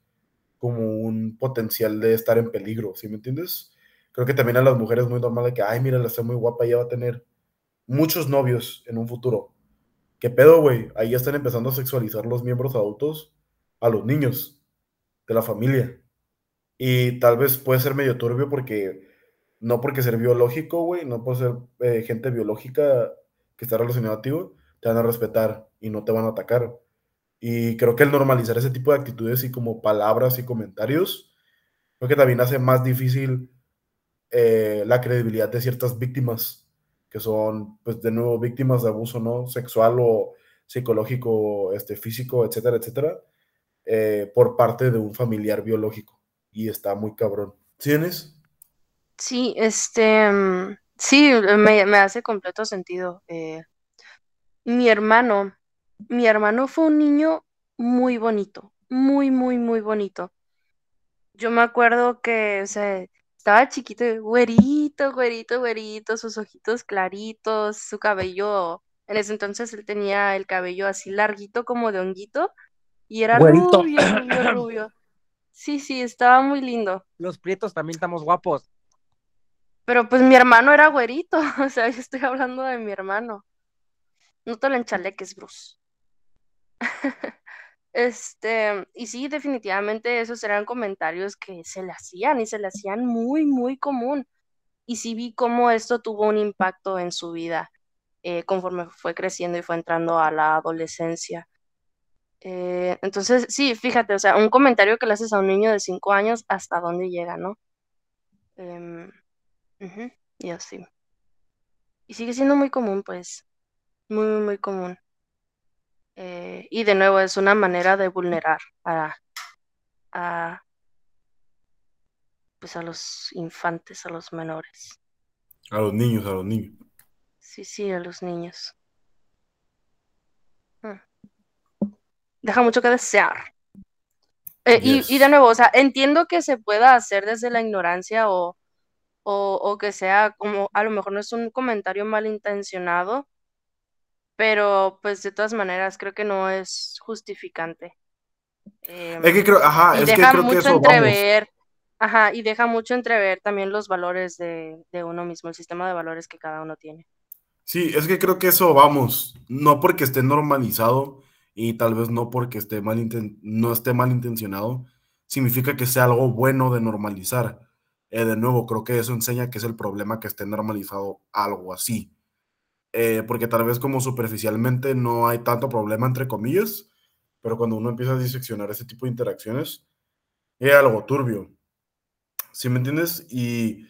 como un potencial de estar en peligro, ¿sí me entiendes? Creo que también a las mujeres es muy normal de que, ay, mira, la está muy guapa, ella va a tener muchos novios en un futuro. ¿Qué pedo, güey? Ahí ya están empezando a sexualizar los miembros adultos a los niños de la familia. Y tal vez puede ser medio turbio porque no porque ser biológico, güey, no por ser eh, gente biológica que está relacionada a ti, te van a respetar y no te van a atacar. Y creo que el normalizar ese tipo de actitudes y como palabras y comentarios, creo que también hace más difícil eh, la credibilidad de ciertas víctimas, que son, pues, de nuevo, víctimas de abuso, ¿no? Sexual o psicológico, este, físico, etcétera, etcétera, eh, por parte de un familiar biológico. Y está muy cabrón. ¿Tienes? Sí, este, mm, sí, me, me hace completo sentido. Eh, mi hermano, mi hermano fue un niño muy bonito, muy, muy, muy bonito. Yo me acuerdo que, o sea, estaba chiquito, güerito, güerito, güerito, sus ojitos claritos, su cabello, en ese entonces él tenía el cabello así larguito como de honguito y era Güerito. rubio, rubio, rubio. Sí, sí, estaba muy lindo. Los prietos también estamos guapos. Pero pues mi hermano era güerito, [LAUGHS] o sea, yo estoy hablando de mi hermano. No te lo enchaleques, Bruce. [LAUGHS] Este, y sí, definitivamente esos eran comentarios que se le hacían y se le hacían muy, muy común. Y sí vi cómo esto tuvo un impacto en su vida eh, conforme fue creciendo y fue entrando a la adolescencia. Eh, entonces, sí, fíjate, o sea, un comentario que le haces a un niño de cinco años, ¿hasta dónde llega, no? Ujú, Y así. Y sigue siendo muy común, pues. Muy, muy, muy común. Eh, y de nuevo, es una manera de vulnerar a, a, pues a los infantes, a los menores. A los niños, a los niños. Sí, sí, a los niños. Mm. Deja mucho que desear. Eh, y, y de nuevo, o sea, entiendo que se pueda hacer desde la ignorancia o o, o que sea como, a lo mejor no es un comentario malintencionado, pero pues de todas maneras creo que no es justificante. Es que Em, creo, ajá, y es que creo que mucho eso vamos. entrever, Ajá, y deja mucho entrever también los valores de, de uno mismo, el sistema de valores que cada uno tiene. Sí, es que creo que eso vamos, no porque esté normalizado y tal vez no porque esté mal no esté mal intencionado, significa que sea algo bueno de normalizar. Eh, de nuevo, creo que eso enseña que es el problema que esté normalizado algo así. Eh, porque tal vez como superficialmente no hay tanto problema entre comillas, pero cuando uno empieza a diseccionar ese tipo de interacciones, es algo turbio. ¿Sí me entiendes? Y,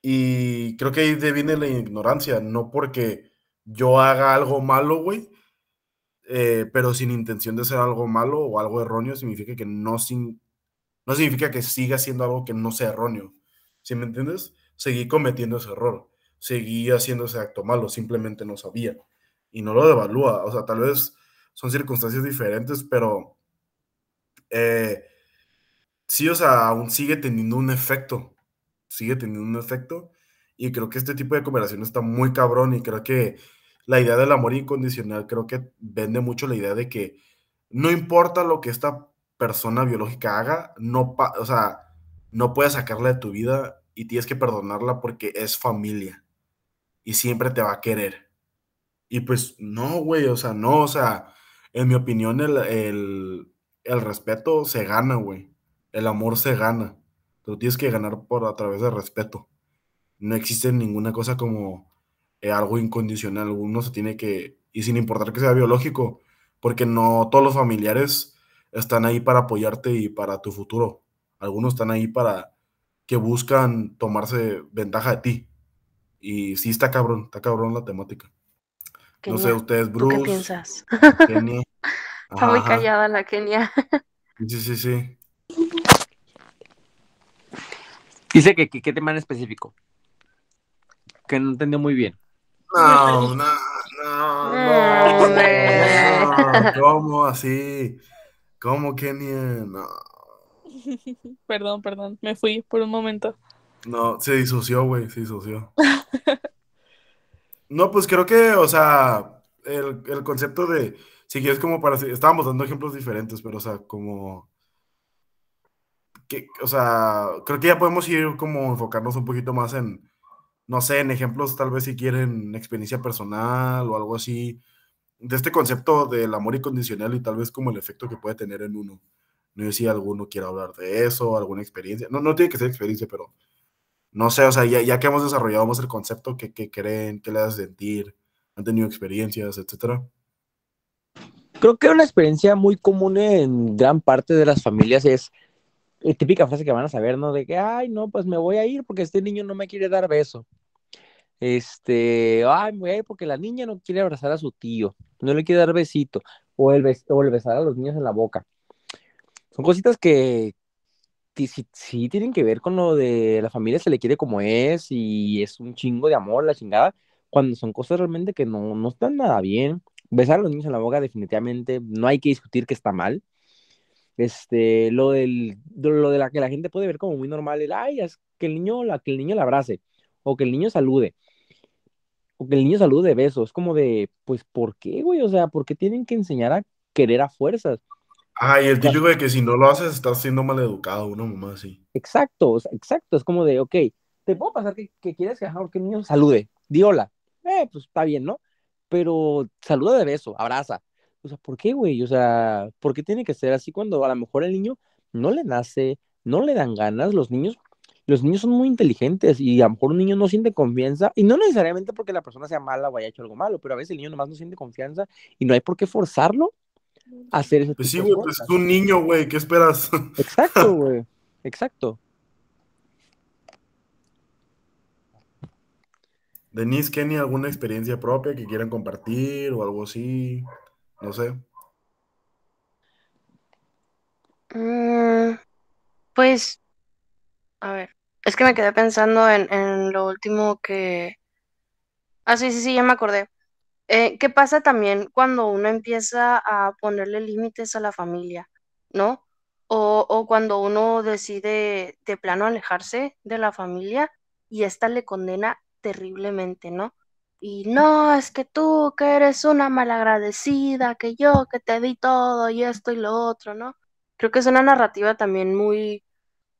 y creo que ahí viene la ignorancia, no porque yo haga algo malo, güey, eh, pero sin intención de hacer algo malo o algo erróneo, significa que no, sin, no significa que siga siendo algo que no sea erróneo. ¿Sí me entiendes? Seguí cometiendo ese error, seguí haciendo ese acto malo, simplemente no sabía. Y no lo devalúa, o sea, tal vez son circunstancias diferentes, pero eh, sí, o sea, aún sigue teniendo un efecto, sigue teniendo un efecto, y creo que este tipo de conversación está muy cabrón, y creo que la idea del amor incondicional, creo que vende mucho la idea de que no importa lo que esta persona biológica haga, no, o sea, no puedes sacarla de tu vida y tienes que perdonarla porque es familia y siempre te va a querer. Y pues no, güey, o sea, no, o sea, en mi opinión el, el, el respeto se gana, güey. El amor se gana. Pero tienes que ganar por a través del respeto. No existe ninguna cosa como eh, algo incondicional. Uno se tiene que, y sin importar que sea biológico, porque no todos los familiares están ahí para apoyarte y para tu futuro. Algunos están ahí para que buscan tomarse ventaja de ti. Y sí está cabrón, está cabrón la temática. No sé, Kenia, ustedes, ¿tú qué Bruce, piensas? Kenny. [LAUGHS] Está muy callada la Kenia. Sí, sí, sí. Dice que, que qué tema en específico. Que no entendió muy bien. No, no, no, no, Hombre. no, ¿Cómo así? ¿Cómo, Kenny? No, [LAUGHS] Perdón, perdón, me fui por un momento. No, se disoció, güey, se disoció. [LAUGHS] No, pues creo que, o sea, el, el concepto de, si quieres como para, estábamos dando ejemplos diferentes, pero, o sea, como, que, o sea, creo que ya podemos ir como enfocarnos un poquito más en, no sé, en ejemplos, tal vez si quieren experiencia personal o algo así, de este concepto del amor incondicional y tal vez como el efecto que puede tener en uno. No sé si alguno quiere hablar de eso, alguna experiencia. No, no tiene que ser experiencia, pero no sé, o sea, ya, ya que hemos desarrollado más el concepto, ¿qué, qué creen? ¿Qué le hace sentir? ¿Han tenido experiencias, etcétera? Creo que una experiencia muy común en gran parte de las familias es la típica frase que van a saber, ¿no? De que, ay, no, pues me voy a ir porque este niño no me quiere dar beso. Este, ay, me voy a ir porque la niña no quiere abrazar a su tío, no le quiere dar besito, o el, bes o el besar a los niños en la boca. Son cositas que sí, sí, tienen que ver con lo de la familia se le quiere como es y es un chingo de amor, la chingada, cuando son cosas realmente que no, no están nada bien. Besar a los niños en la boca definitivamente no hay que discutir que está mal. Este, lo del, lo de la que la gente puede ver como muy normal, el, ay, es que el niño, la, que el niño la abrace, o que el niño salude, o que el niño salude de besos, es como de, pues, ¿por qué, güey? O sea, ¿por qué tienen que enseñar a querer a fuerzas? Ah, y el típico de que si no lo haces estás siendo maleducado, una mamá así. Exacto, o sea, exacto, es como de, ok, te puedo pasar que, que quieres que, que el niño salude, di hola, eh, pues está bien, ¿no? Pero saluda de beso, abraza. O sea, ¿por qué, güey? O sea, ¿por qué tiene que ser así cuando a lo mejor el niño no le nace, no le dan ganas? Los niños, los niños son muy inteligentes y a lo mejor un niño no siente confianza, y no necesariamente porque la persona sea mala o haya hecho algo malo, pero a veces el niño nomás no siente confianza y no hay por qué forzarlo hacer ese Pues sí, tipo güey, pues es un niño, güey, ¿qué esperas? [LAUGHS] Exacto, güey. Exacto. Denise, Kenny, ¿alguna experiencia propia que quieran compartir o algo así? No sé. Mm, pues, a ver, es que me quedé pensando en, en lo último que... Ah, sí, sí, sí, ya me acordé. Eh, ¿qué pasa también cuando uno empieza a ponerle límites a la familia, ¿no? O, cuando uno decide de plano alejarse de la familia y esta le condena terriblemente, ¿no? Y no, es que tú que eres una malagradecida, que yo que te di todo y esto y lo otro, ¿no? Creo que es una narrativa también muy,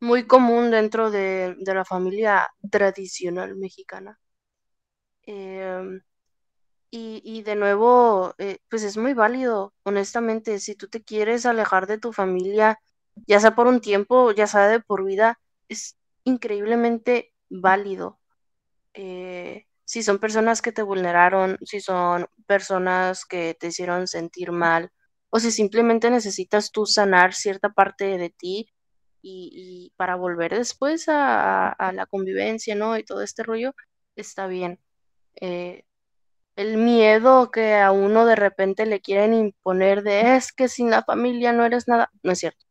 muy común dentro de, de la familia tradicional mexicana. Em, y, y, de nuevo, eh, pues es muy válido, honestamente, si tú te quieres alejar de tu familia, ya sea por un tiempo, ya sea de por vida, es increíblemente válido. Eh, si son personas que te vulneraron, si son personas que te hicieron sentir mal, o si simplemente necesitas tú sanar cierta parte de ti y, para volver después a, la convivencia, ¿no? Y todo este rollo, está bien. Eh, el miedo que a uno de repente le quieren imponer de es que sin la familia no eres nada, no es cierto.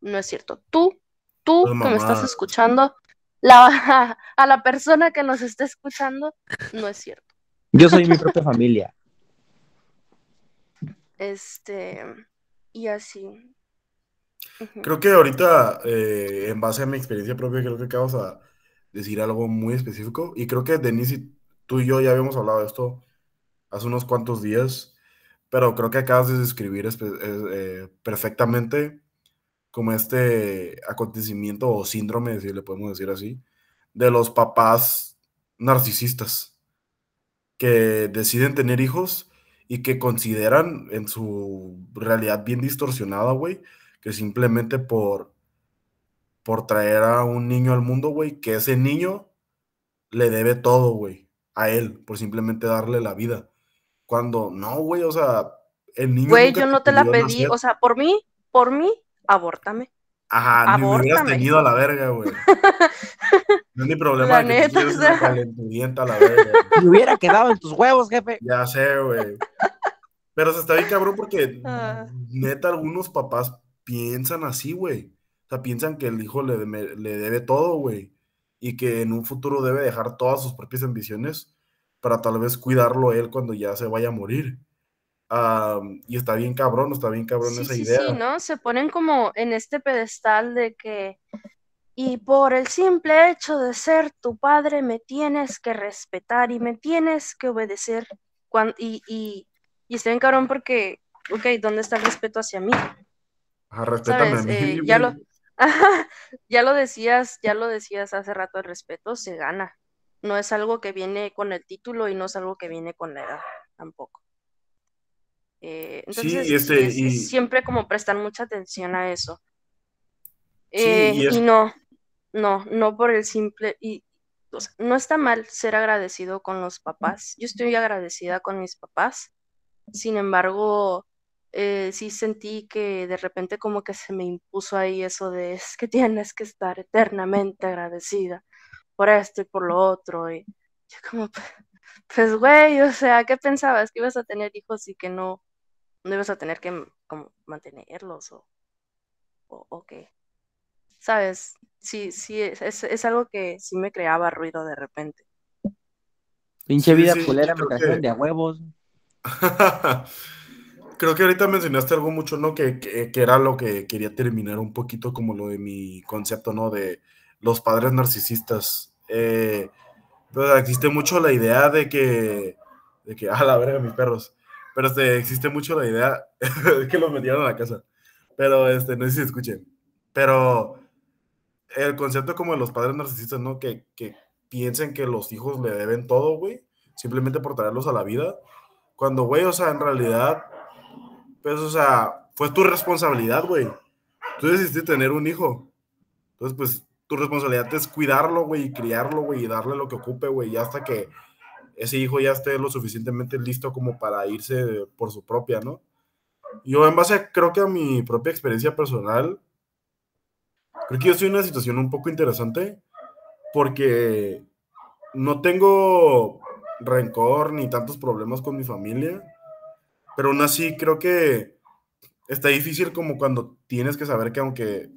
No es cierto. Tú, tú que me estás escuchando, la, [LAUGHS] a la persona que nos está escuchando, no es cierto. Yo soy mi propia familia. [LAUGHS] Este, y así. Creo que ahorita, eh, en base a mi experiencia propia, creo que acabas a decir algo muy específico. Y creo que Denise, tú y yo ya habíamos hablado de esto hace unos cuantos días, pero creo que acabas de describir eh, perfectamente como este acontecimiento o síndrome, si le podemos decir así, de los papás narcisistas que deciden tener hijos y que consideran en su realidad bien distorsionada, güey, que simplemente por, por traer a un niño al mundo, güey, que ese niño le debe todo, güey, a él, por simplemente darle la vida. Cuando no, güey, o sea, el niño... Güey, yo no te la pedí, o sea, por mí, por mí, abórtame. Ajá, ni me hubieras tenido a la verga, güey. [LAUGHS] No es mi problema la que neta, o sea... a la verga. [LAUGHS] Me hubiera quedado en tus huevos, jefe. Ya sé, güey. Pero se está bien cabrón porque ah. neta algunos papás piensan así, güey. O sea, piensan que el hijo le, le debe todo, güey. Y que en un futuro debe dejar todas sus propias ambiciones para tal vez cuidarlo él cuando ya se vaya a morir y está bien cabrón, está bien cabrón esa idea. Sí, ¿no? Se ponen como en este pedestal de que, y por el simple hecho de ser tu padre, me tienes que respetar y me tienes que obedecer. Cuando, y, y, y está bien cabrón porque, ok, ¿dónde está el respeto hacia mí? Ajá, respétame a mí. Eh, [LAUGHS] ya, lo, ya lo decías, ya lo decías hace rato, el respeto se gana. No es algo que viene con el título y no es algo que viene con la edad tampoco. Eh, entonces, este, siempre como prestar mucha atención a eso. Eh, y, no, no, no por el simple, y no está mal ser agradecido con los papás. Yo estoy agradecida con mis papás. Sin embargo, eh, sí sentí que de repente como que se me impuso ahí eso de es que tienes que estar eternamente agradecida por esto y por lo otro. Y yo como, [LAUGHS] pues güey, o sea, ¿qué pensabas? Que ibas a tener hijos y que no, no ibas a tener que como mantenerlos o, o, qué. ¿Sabes? Sí, sí, es, algo que sí me creaba ruido de repente. Pinche vida culera, me trajeron de a huevos. [LAUGHS] creo que ahorita mencionaste algo mucho, ¿no? Que, que, era lo que quería terminar un poquito como lo de mi concepto, ¿no? De los padres narcisistas. Eh, pues, existe mucho la idea de que, de que, [LAUGHS] a la verga, mis perros. Pero este, existe mucho la idea [LAUGHS] de que los metieron a la casa. Pero este, no sé si escuchen. Pero el concepto como de los padres narcisistas, ¿no? Que, que piensen que los hijos le deben todo, güey. Simplemente por traerlos a la vida. Cuando, güey, o sea, en realidad, pues, o sea, fue tu responsabilidad, güey. Tú decidiste tener un hijo. Entonces, pues, tu responsabilidad es cuidarlo, güey, y criarlo, güey, y darle lo que ocupe, güey, y hasta que ese hijo ya esté lo suficientemente listo como para irse por su propia, ¿no? Yo en base, creo que a mi propia experiencia personal, creo que yo estoy en una situación un poco interesante porque no tengo rencor ni tantos problemas con mi familia, pero aún así creo que está difícil como cuando tienes que saber que aunque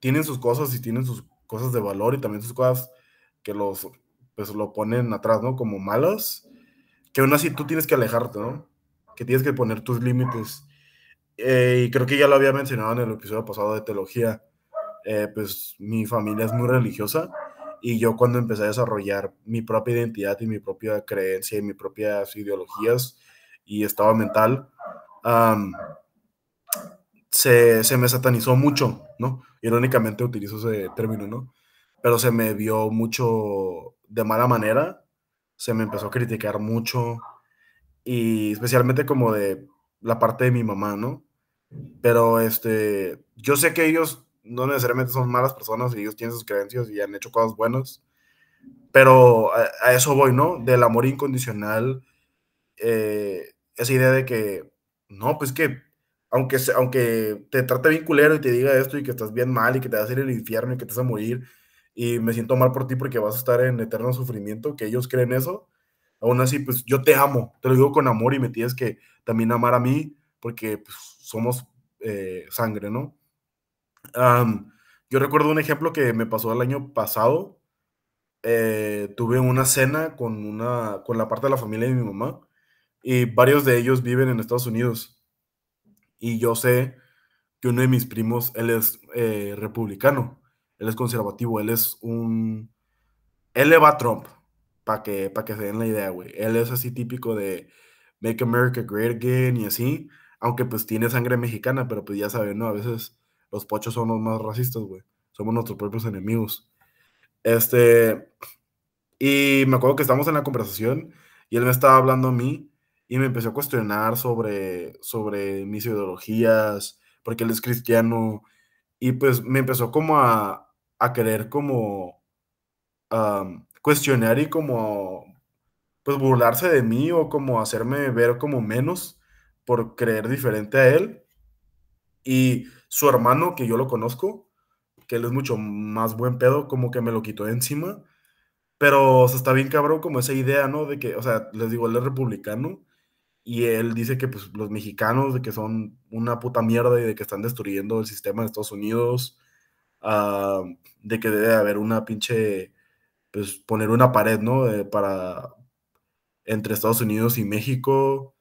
tienen sus cosas y tienen sus cosas de valor y también sus cosas que los pues lo ponen atrás, ¿no? Como malos, que aún así tú tienes que alejarte, ¿no? Que tienes que poner tus límites. Eh, y creo que ya lo había mencionado en el episodio pasado de teología, eh, pues mi familia es muy religiosa y yo cuando empecé a desarrollar mi propia identidad y mi propia creencia y mis propias ideologías y estado mental, se, se me satanizó mucho, ¿no? Irónicamente utilizo ese término, ¿no? Pero se me vio mucho de mala manera, se me empezó a criticar mucho y especialmente como de la parte de mi mamá, ¿no? Pero este, yo sé que ellos no necesariamente son malas personas y ellos tienen sus creencias y han hecho cosas buenas, pero a, eso voy, ¿no? Del amor incondicional, eh, esa idea de que, no, pues que aunque, aunque te trate bien culero y te diga esto y que estás bien mal y que te vas a ir al infierno y que te vas a morir y me siento mal por ti porque vas a estar en eterno sufrimiento, que ellos creen eso, aún así, pues yo te amo, te lo digo con amor y me tienes que también amar a mí porque pues, somos eh, sangre, ¿no? yo recuerdo un ejemplo que me pasó el año pasado. Eh, tuve una cena con, una, con la parte de la familia de mi mamá y varios de ellos viven en Estados Unidos. Y yo sé que uno de mis primos, él es eh, republicano, él es conservativo, él es un... Él le va a Trump, para que, que se den la idea, güey. Él es así típico de Make America Great Again y así, aunque pues tiene sangre mexicana, pero pues ya saben, ¿no? A veces los pochos son los más racistas, güey. Somos nuestros propios enemigos. Este, y me acuerdo que estamos en la conversación y él me estaba hablando a mí y me empezó a cuestionar sobre, sobre mis ideologías, porque él es cristiano, y pues me empezó como a, a querer como cuestionar y como pues burlarse de mí o como hacerme ver como menos por creer diferente a él. Y su hermano, que yo lo conozco, que él es mucho más buen pedo, como que me lo quitó de encima. Pero o está bien cabrón como esa idea, ¿no? De que, o sea, les digo, él es republicano y él dice que pues, los mexicanos de que son una puta mierda y de que están destruyendo el sistema de Estados Unidos, ah, de que debe haber una pinche, pues poner una pared, ¿no? para, entre Estados Unidos y México,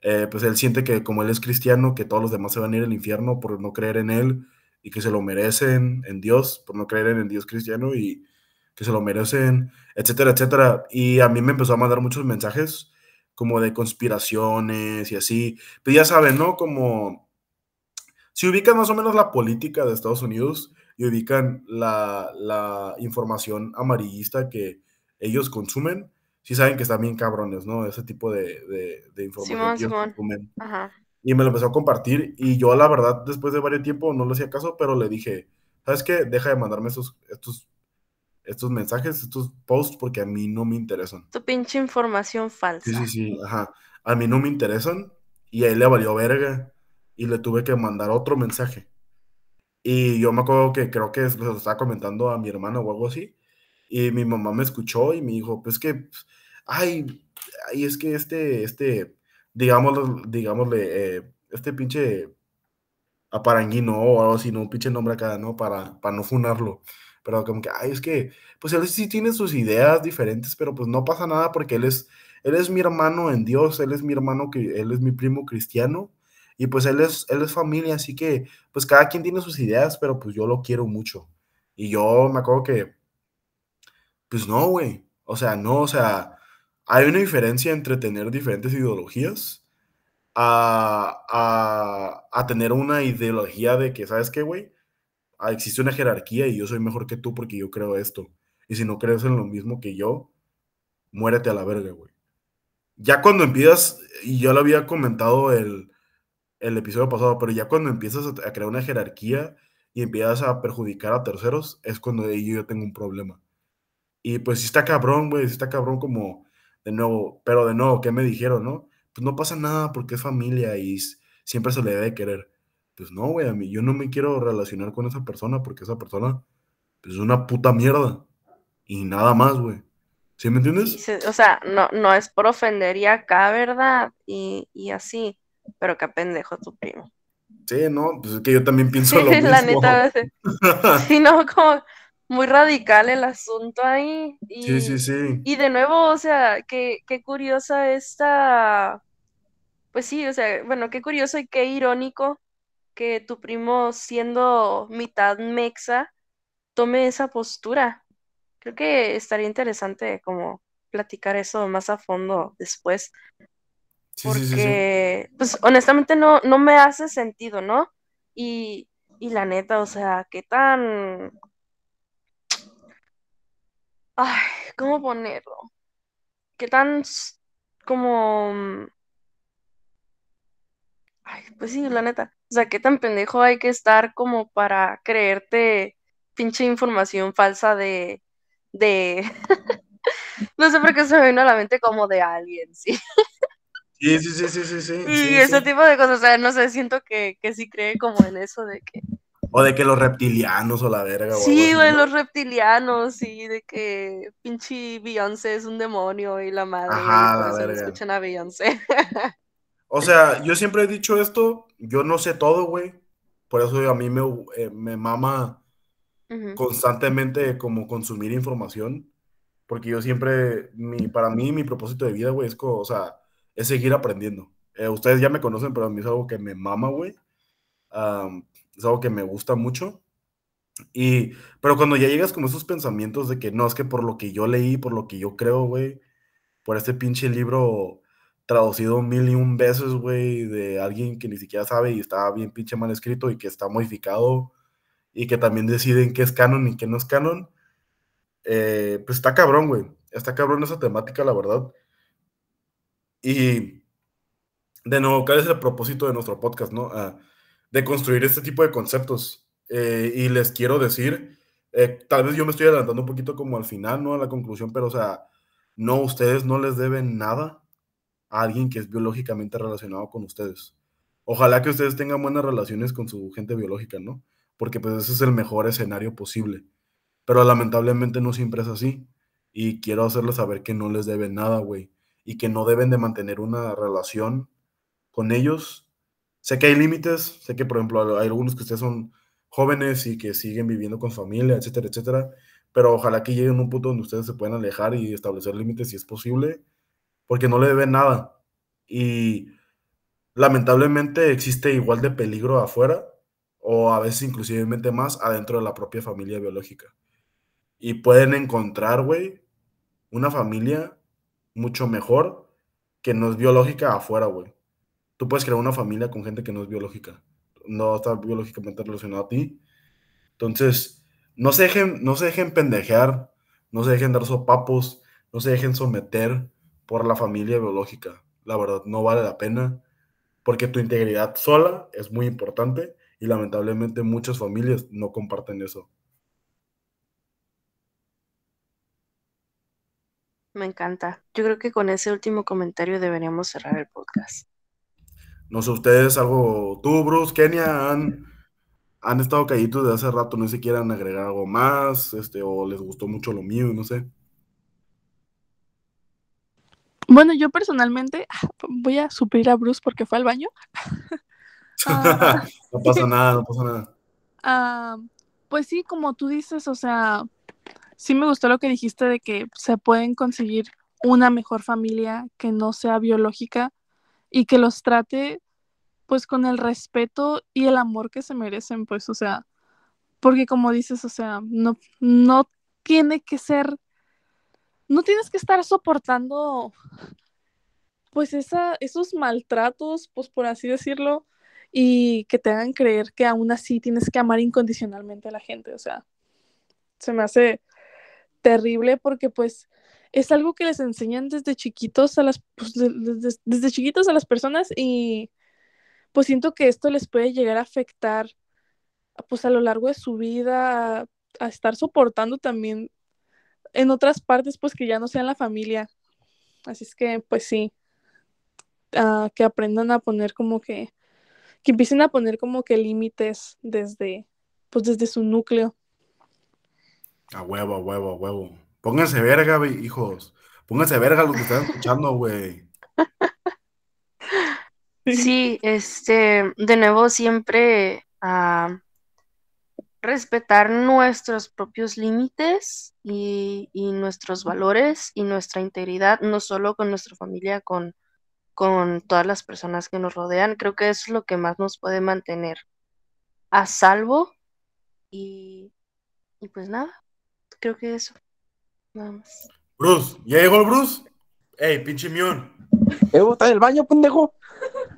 eh, pues él siente que como él es cristiano, que todos los demás se van a ir al infierno por no creer en él y que se lo merecen en Dios, por no creer en el Dios cristiano y que se lo merecen, etcétera, etcétera. Y a mí me empezó a mandar muchos mensajes como de conspiraciones y así. Pero pues ya saben, ¿no? Como si ubican más o menos la política de Estados Unidos y ubican la, información amarillista que ellos consumen, sí saben que están bien cabrones, ¿no? Ese tipo de, información consumen. Y me lo empezó a compartir y yo la verdad después de varios tiempo no le hacía caso, pero le dije, ¿sabes qué? Deja de mandarme estos, estos estos mensajes, estos posts, porque a mí no me interesan. Tu pinche información falsa. Sí, sí, sí, ajá. A mí no me interesan y a él le valió verga y le tuve que mandar otro mensaje. Y yo me acuerdo que creo que se lo estaba comentando a mi hermano o algo así. Y mi mamá me escuchó y me dijo, pues que, ay, ay es que este, este, digámosle, digámosle, eh, este pinche aparanguino o algo así, ¿no? Un pinche nombre acá, ¿no? Para, para no funarlo pero como que, ay, es que, pues él sí tiene sus ideas diferentes, pero pues no pasa nada porque él es, él es mi hermano en Dios, él es mi hermano, que él es mi primo cristiano, y pues él es, él es familia, así que, pues cada quien tiene sus ideas, pero pues yo lo quiero mucho. Y yo me acuerdo que, pues no, güey, o sea, no, o sea, hay una diferencia entre tener diferentes ideologías a, a, a tener una ideología de que, ¿sabes qué, güey? Ah, existe una jerarquía y yo soy mejor que tú porque yo creo esto. Y si no crees en lo mismo que yo, muérete a la verga, güey. Ya cuando empiezas, y yo lo había comentado el, el episodio pasado, pero ya cuando empiezas a, crear una jerarquía y empiezas a perjudicar a terceros, es cuando yo, tengo un problema. Y pues si está cabrón, güey, si está cabrón como de nuevo, pero de nuevo, ¿qué me dijeron, no? Pues no pasa nada porque es familia y siempre se le debe querer pues no, güey, a mí yo no me quiero relacionar con esa persona porque esa persona pues, es una puta mierda. Y nada más, güey. ¿Sí me entiendes? o sea, no, no es por ofender y acá, ¿verdad? Y, así, pero qué pendejo tu primo. Sí, no, pues es que yo también pienso [LAUGHS] lo mismo. La neta, [LAUGHS] sí, no, como muy radical el asunto ahí. Y, sí, sí, sí. Y de nuevo, o sea, qué, qué curiosa esta, pues sí, o sea, bueno, qué curioso y qué irónico que tu primo, siendo mitad mexa, tome esa postura. Creo que estaría interesante como platicar eso más a fondo después. porque, pues honestamente no, no me hace sentido, ¿no? Y, y la neta, o sea, qué tan... Ay, ¿cómo ponerlo? ¿Qué tan como... Ay, pues sí, la neta. O sea, qué tan pendejo hay que estar como para creerte pinche información falsa de... de... [LAUGHS] no sé por qué se me vino a la mente como de alguien, sí. Sí, sí, sí, sí, sí, sí. [LAUGHS] Y ese tipo de cosas, o sea, no sé, siento que, que sí cree como en eso de que o de que los reptilianos o la verga. Sí, güey, los reptilianos, sí, de que pinche Beyoncé es un demonio y la madre, Ajá, por eso escuchan a Beyoncé. [LAUGHS] o sea, yo siempre he dicho esto, yo no sé todo, güey. Por eso a mí me, eh, me mama constantemente como consumir información. Porque yo siempre, mi, para mí, mi propósito de vida, güey, es, o sea, es seguir aprendiendo. Eh, ustedes ya me conocen, pero a mí es algo que me mama, güey es algo que me gusta mucho. Y, pero cuando ya llegas con esos pensamientos de que no, es que por lo que yo leí, por lo que yo creo, güey, por este pinche libro traducido mil y un veces, güey, de alguien que ni siquiera sabe y está bien pinche mal escrito y que está modificado y que también deciden qué es canon y qué no es canon, eh, pues está cabrón, güey. Está cabrón esa temática, la verdad. Y de nuevo, ¿cuál es el propósito de nuestro podcast, no? Ah, de construir este tipo de conceptos. Eh, y les quiero decir, eh, tal vez yo me estoy adelantando un poquito como al final, ¿no? A la conclusión, pero o sea, no, ustedes no les deben nada a alguien que es biológicamente relacionado con ustedes. Ojalá que ustedes tengan buenas relaciones con su gente biológica, ¿no? Porque pues ese es el mejor escenario posible. Pero lamentablemente no siempre es así. Y quiero hacerles saber que no les deben nada, güey. Y que no deben de mantener una relación con ellos Sé que hay límites, sé que, por ejemplo, hay algunos que ustedes son jóvenes y que siguen viviendo con familia, etcétera, etcétera, pero ojalá que lleguen a un punto donde ustedes se puedan alejar y establecer límites si es posible, porque no le deben nada. Y lamentablemente existe igual de peligro afuera, o a veces inclusivemente más adentro de la propia familia biológica. Y pueden encontrar, güey, una familia mucho mejor que no es biológica afuera, güey tú puedes crear una familia con gente que no es biológica, no está biológicamente relacionada a ti. Entonces, no se dejen, no se dejen pendejear, no se dejen dar sopapos, no se dejen someter por la familia biológica. La verdad, no vale la pena, porque tu integridad sola es muy importante y lamentablemente muchas familias no comparten eso. Me encanta. Yo creo que con ese último comentario deberíamos cerrar el podcast. No sé, ustedes algo, tú, Bruce, Kenia, han, han estado callitos de hace rato, no sé si quieran agregar algo más, este, o les gustó mucho lo mío, no sé. Bueno, yo personalmente voy a suplir a Bruce porque fue al baño. [LAUGHS] Ah, no pasa nada, no pasa nada. Ah, pues sí, como tú dices, o sea, sí me gustó lo que dijiste de que se pueden conseguir una mejor familia que no sea biológica y que los trate pues con el respeto y el amor que se merecen, pues, o sea, porque como dices, o sea, no, no tiene que ser, no tienes que estar soportando pues esa, esos maltratos, pues por así decirlo, y que te hagan creer que aún así tienes que amar incondicionalmente a la gente, o sea, se me hace terrible porque pues es algo que les enseñan desde chiquitos a las, pues, desde, chiquitos a las personas y pues siento que esto les puede llegar a afectar pues a lo largo de su vida, a, estar soportando también en otras partes pues que ya no sean la familia. Así es que pues sí, que aprendan a poner como que, que empiecen a poner como que límites desde, pues desde su núcleo. A huevo, a huevo, a huevo. Pónganse verga, hijos. Pónganse verga los que están escuchando, güey. [LAUGHS] Sí, este, de nuevo siempre a respetar nuestros propios límites y, nuestros valores y nuestra integridad, no solo con nuestra familia, con, con todas las personas que nos rodean. Creo que eso es lo que más nos puede mantener a salvo y, y pues nada, creo que eso. Bruce, ¿ya llegó el Bruce? Ey, pinche mión. ¿Eh, está en el baño, pendejo?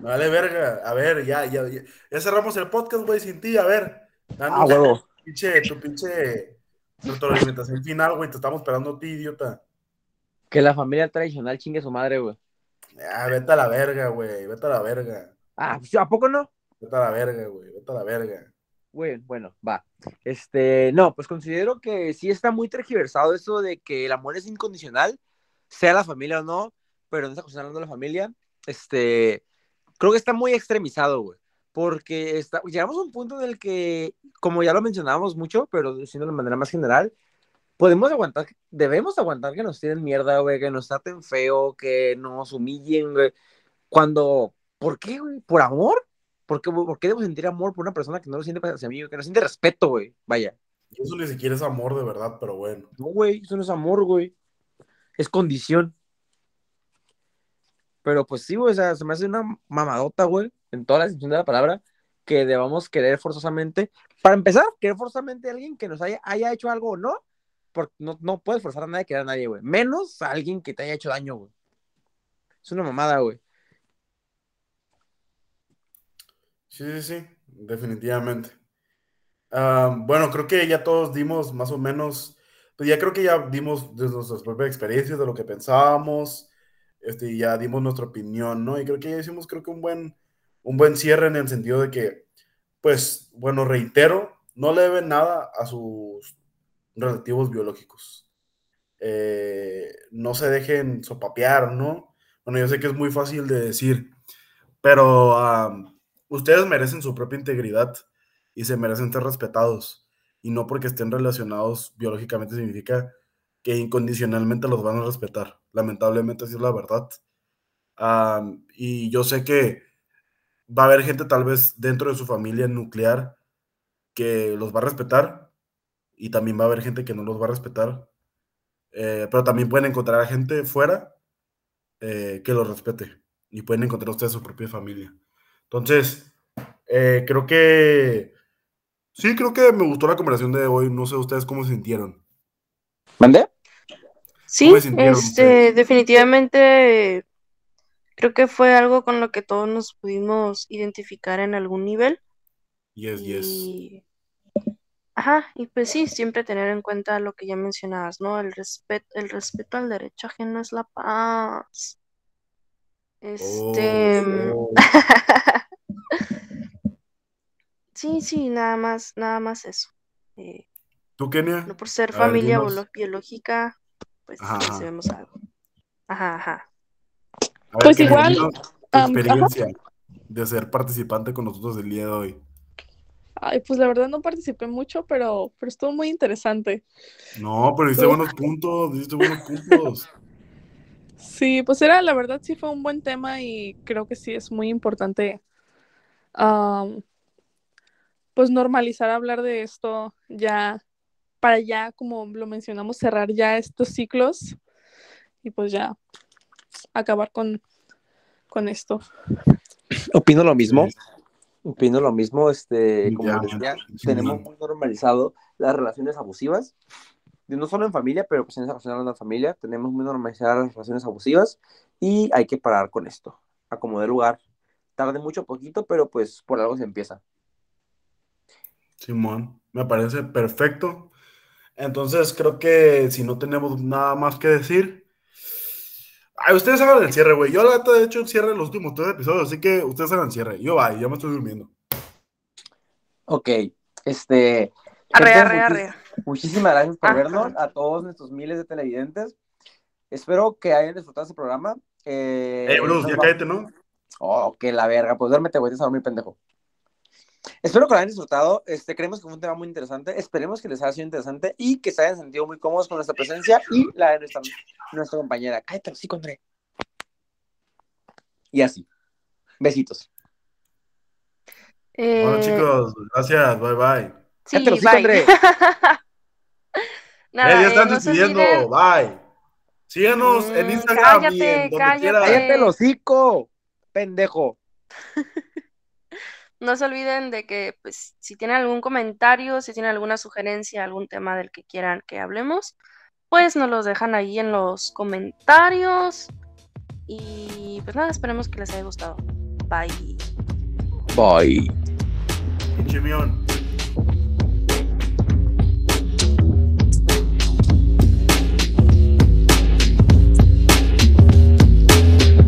Vale, verga. A ver, ya, ya, ya. Ya cerramos el podcast, güey, sin ti. A ver. Ah, huevo. [LAUGHS] Pinche, tu pinche retroalimentación final, güey. Te estamos esperando a ti, idiota. Que la familia tradicional chingue su madre, güey. Ah, vete a la verga, güey. Vete a la verga. Ah, pues, ¿a poco no? Vete a la verga, güey. Vete a la verga. Bueno, bueno, va. Este, no, pues considero que sí está muy tergiversado eso de que el amor es incondicional, sea la familia o no, pero no está considerando la familia. Este, creo que está muy extremizado, güey. Porque está, llegamos a un punto en el que, como ya lo mencionábamos mucho, pero diciendo de manera más general, podemos aguantar, debemos aguantar que nos tiren mierda, güey, que nos traten feo, que nos humillen, güey. Cuando, ¿por qué, güey? ¿Por amor? ¿Por qué, ¿Por qué debo sentir amor por una persona que no lo siente hacia mí, que no siente respeto, güey? Vaya. Eso ni siquiera es amor de verdad, pero bueno. No, güey, eso no es amor, güey. Es condición. Pero pues sí, güey, o sea, se me hace una mamadota, güey, en toda la extensión de la palabra, que debamos querer forzosamente. Para empezar, querer forzosamente a alguien que nos haya, haya hecho algo o no, porque no, no puedes forzar a nadie a querer a nadie, güey. Menos a alguien que te haya hecho daño, güey. Es una mamada, güey. Sí, sí, sí, definitivamente. Ah, bueno, creo que ya todos dimos más o menos, pues ya creo que ya dimos de nuestras propias experiencias, de lo que pensábamos, este, ya dimos nuestra opinión, ¿no? Y creo que ya hicimos, creo que un buen, un buen cierre en el sentido de que, pues, bueno, reitero, no le deben nada a sus relativos biológicos. Eh, no se dejen sopapear, ¿no? Bueno, yo sé que es muy fácil de decir, pero um, ustedes merecen su propia integridad y se merecen ser respetados. Y no porque estén relacionados biológicamente significa que incondicionalmente los van a respetar. Lamentablemente así es la verdad. Y yo sé que va a haber gente tal vez dentro de su familia nuclear que los va a respetar y también va a haber gente que no los va a respetar. Eh, pero también pueden encontrar a gente fuera eh, que los respete y pueden encontrar ustedes su propia familia. Entonces, eh, creo que sí, creo que me gustó la conversación de hoy. No sé ustedes cómo se sintieron. ¿Mandé? Sí, ¿Cómo se sintieron este, definitivamente creo que fue algo con lo que todos nos pudimos identificar en algún nivel. Yes, yes. Y, ajá, y pues sí, siempre tener en cuenta lo que ya mencionabas, ¿no? El respeto, el respeto al derecho ajeno es la paz. Este, [LAUGHS] Oh, sí, sí, nada más, nada más eso. Eh, ¿Tú, Kenia? no por ser A familia biológica, pues Ajá, ajá. sabemos algo. Ajá, ajá. Ver, Pues igual, tu experiencia de ser participante con nosotros el día de hoy. Ay, pues la verdad no participé mucho, pero, pero estuvo muy interesante. No, pero diste buenos puntos, diste buenos puntos. [LAUGHS] Sí, pues era, la verdad sí fue un buen tema y creo que sí es muy importante, pues normalizar hablar de esto ya, para ya, como lo mencionamos, cerrar ya estos ciclos y pues ya acabar con, con esto. Opino lo mismo. Opino lo mismo, este, como Ya, decía, sí, tenemos muy normalizado las relaciones abusivas, y no solo en familia, pero pues en esa relación en la familia, tenemos muy normalizadas las relaciones abusivas y hay que parar con esto, a como de lugar. Tarde mucho, poquito, pero pues por algo se empieza. Simón, me parece perfecto. Entonces creo que si no tenemos nada más que decir, ay, ustedes hagan el cierre, güey. Yo la neta he hecho el cierre en los últimos tres episodios, así que ustedes hagan el cierre. Yo bye, ya me estoy durmiendo. Ok, este... Arre, gente, arre, arre. Muchísimas gracias por Ajá. vernos, a todos nuestros miles de televidentes. Espero que hayan disfrutado este programa. Eh, Eh, Bruce, ya va- cállate, ¿no? Oh, que la verga, pues duérmete, güey, te estás muy pendejo. Espero que lo hayan disfrutado. Este, creemos que fue un tema muy interesante. Esperemos que les haya sido interesante y que se hayan sentido muy cómodos con nuestra presencia y la de nuestra, nuestra compañera. Cállate, sí, André. Y así. Besitos. Bueno, Eh, chicos, gracias, bye bye. sí, Cállate bye. André. [LAUGHS] Nada, Eh, ya eh, están no olviden- bye. Síganos en Mm, Instagram y cállate, en donde cállate. quieran. Cállate el hocico, pendejo. [LAUGHS] No se olviden de que, pues, si tienen algún comentario, si tienen alguna sugerencia, algún tema del que quieran que hablemos, pues nos los dejan ahí en los comentarios. Y pues nada, esperemos que les haya gustado. Bye. Bye.